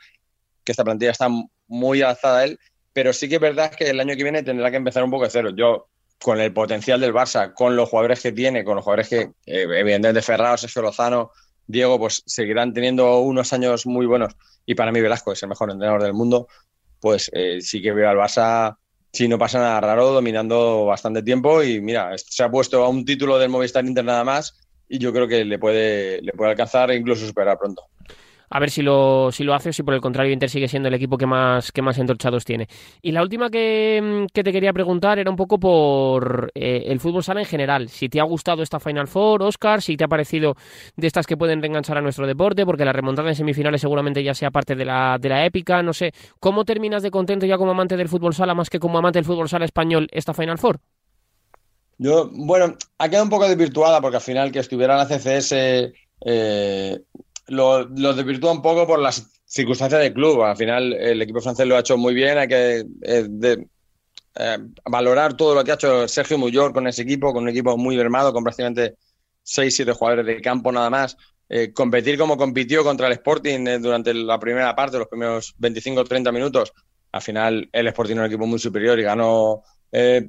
que esta plantilla está muy alzada a él, pero sí que es verdad que el año que viene tendrá que empezar un poco de cero. Yo, con el potencial del Barça, con los jugadores que tiene, con los jugadores que, eh, evidentemente, Ferrao, Sergio Lozano, Diego, pues seguirán teniendo unos años muy buenos. Y para mí, Velasco es el mejor entrenador del mundo. Pues eh, sí que veo al Barça sí, no pasa nada raro, dominando bastante tiempo. Y mira, se ha puesto a un título del Movistar Inter nada más y yo creo que le puede, le puede alcanzar e incluso superar pronto a ver si lo, si lo hace o si por el contrario Inter sigue siendo el equipo que más, que más entorchados tiene. Y la última que, que te quería preguntar era un poco por eh, el fútbol sala en general. Si te ha gustado esta Final Four, Oscar, si te ha parecido de estas que pueden reenganchar a nuestro deporte, porque la remontada en semifinales seguramente ya sea parte de la, de la épica, no sé. ¿Cómo terminas de contento ya como amante del fútbol sala más que como amante del fútbol sala español esta Final Four? Yo, bueno, ha quedado un poco desvirtuada porque al final que estuviera la CCS eh, lo, lo desvirtúa un poco por las circunstancias del club. Al final, el equipo francés lo ha hecho muy bien. Hay que eh, eh, valorar todo lo que ha hecho Sergio Muyor con ese equipo, con un equipo muy mermado, con prácticamente 6-7 jugadores de campo nada más. Eh, competir como compitió contra el Sporting durante la primera parte, los primeros 25-30 minutos. Al final, el Sporting es un equipo muy superior y ganó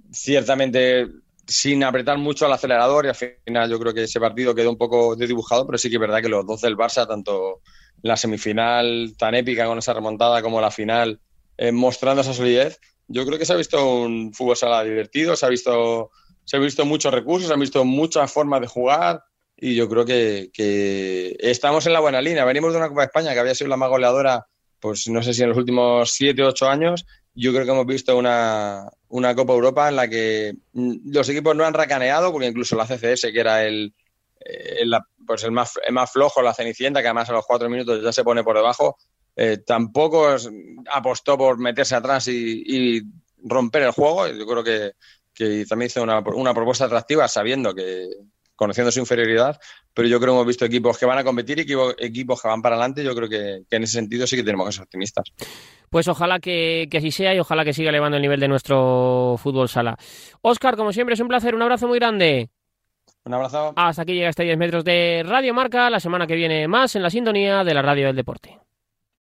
ciertamente sin apretar mucho al acelerador y al final yo creo que ese partido quedó un poco desdibujado, pero sí que es verdad que los dos del Barça, tanto la semifinal tan épica con esa remontada como la final, eh, mostrando esa solidez, yo creo que se ha visto un fútbol sala divertido, se ha visto, se ha visto muchos recursos, se han visto muchas formas de jugar y yo creo que, que estamos en la buena línea. Venimos de una Copa de España que había sido la más goleadora, pues no sé si en los últimos siete o ocho años, yo creo que hemos visto una, una Copa Europa en la que los equipos no han racaneado, porque incluso la CCS, que era el, el, pues el, más, el más flojo, la Cenicienta, que además a los cuatro minutos ya se pone por debajo, eh, tampoco apostó por meterse atrás y, y, romper el juego. Yo creo que, que también hizo una, una propuesta atractiva, sabiendo que, conociendo su inferioridad, pero yo creo que hemos visto equipos que van a competir y equipos, equipos que van para adelante. Yo creo que, que, en ese sentido sí que tenemos que ser optimistas. Pues ojalá que, que, así sea y ojalá que siga elevando el nivel de nuestro fútbol sala. Oscar, como siempre, es un placer, un abrazo muy grande. Un abrazo. Hasta aquí llega este 10 metros de Radio Marca. La semana que viene más en la sintonía de la Radio del Deporte.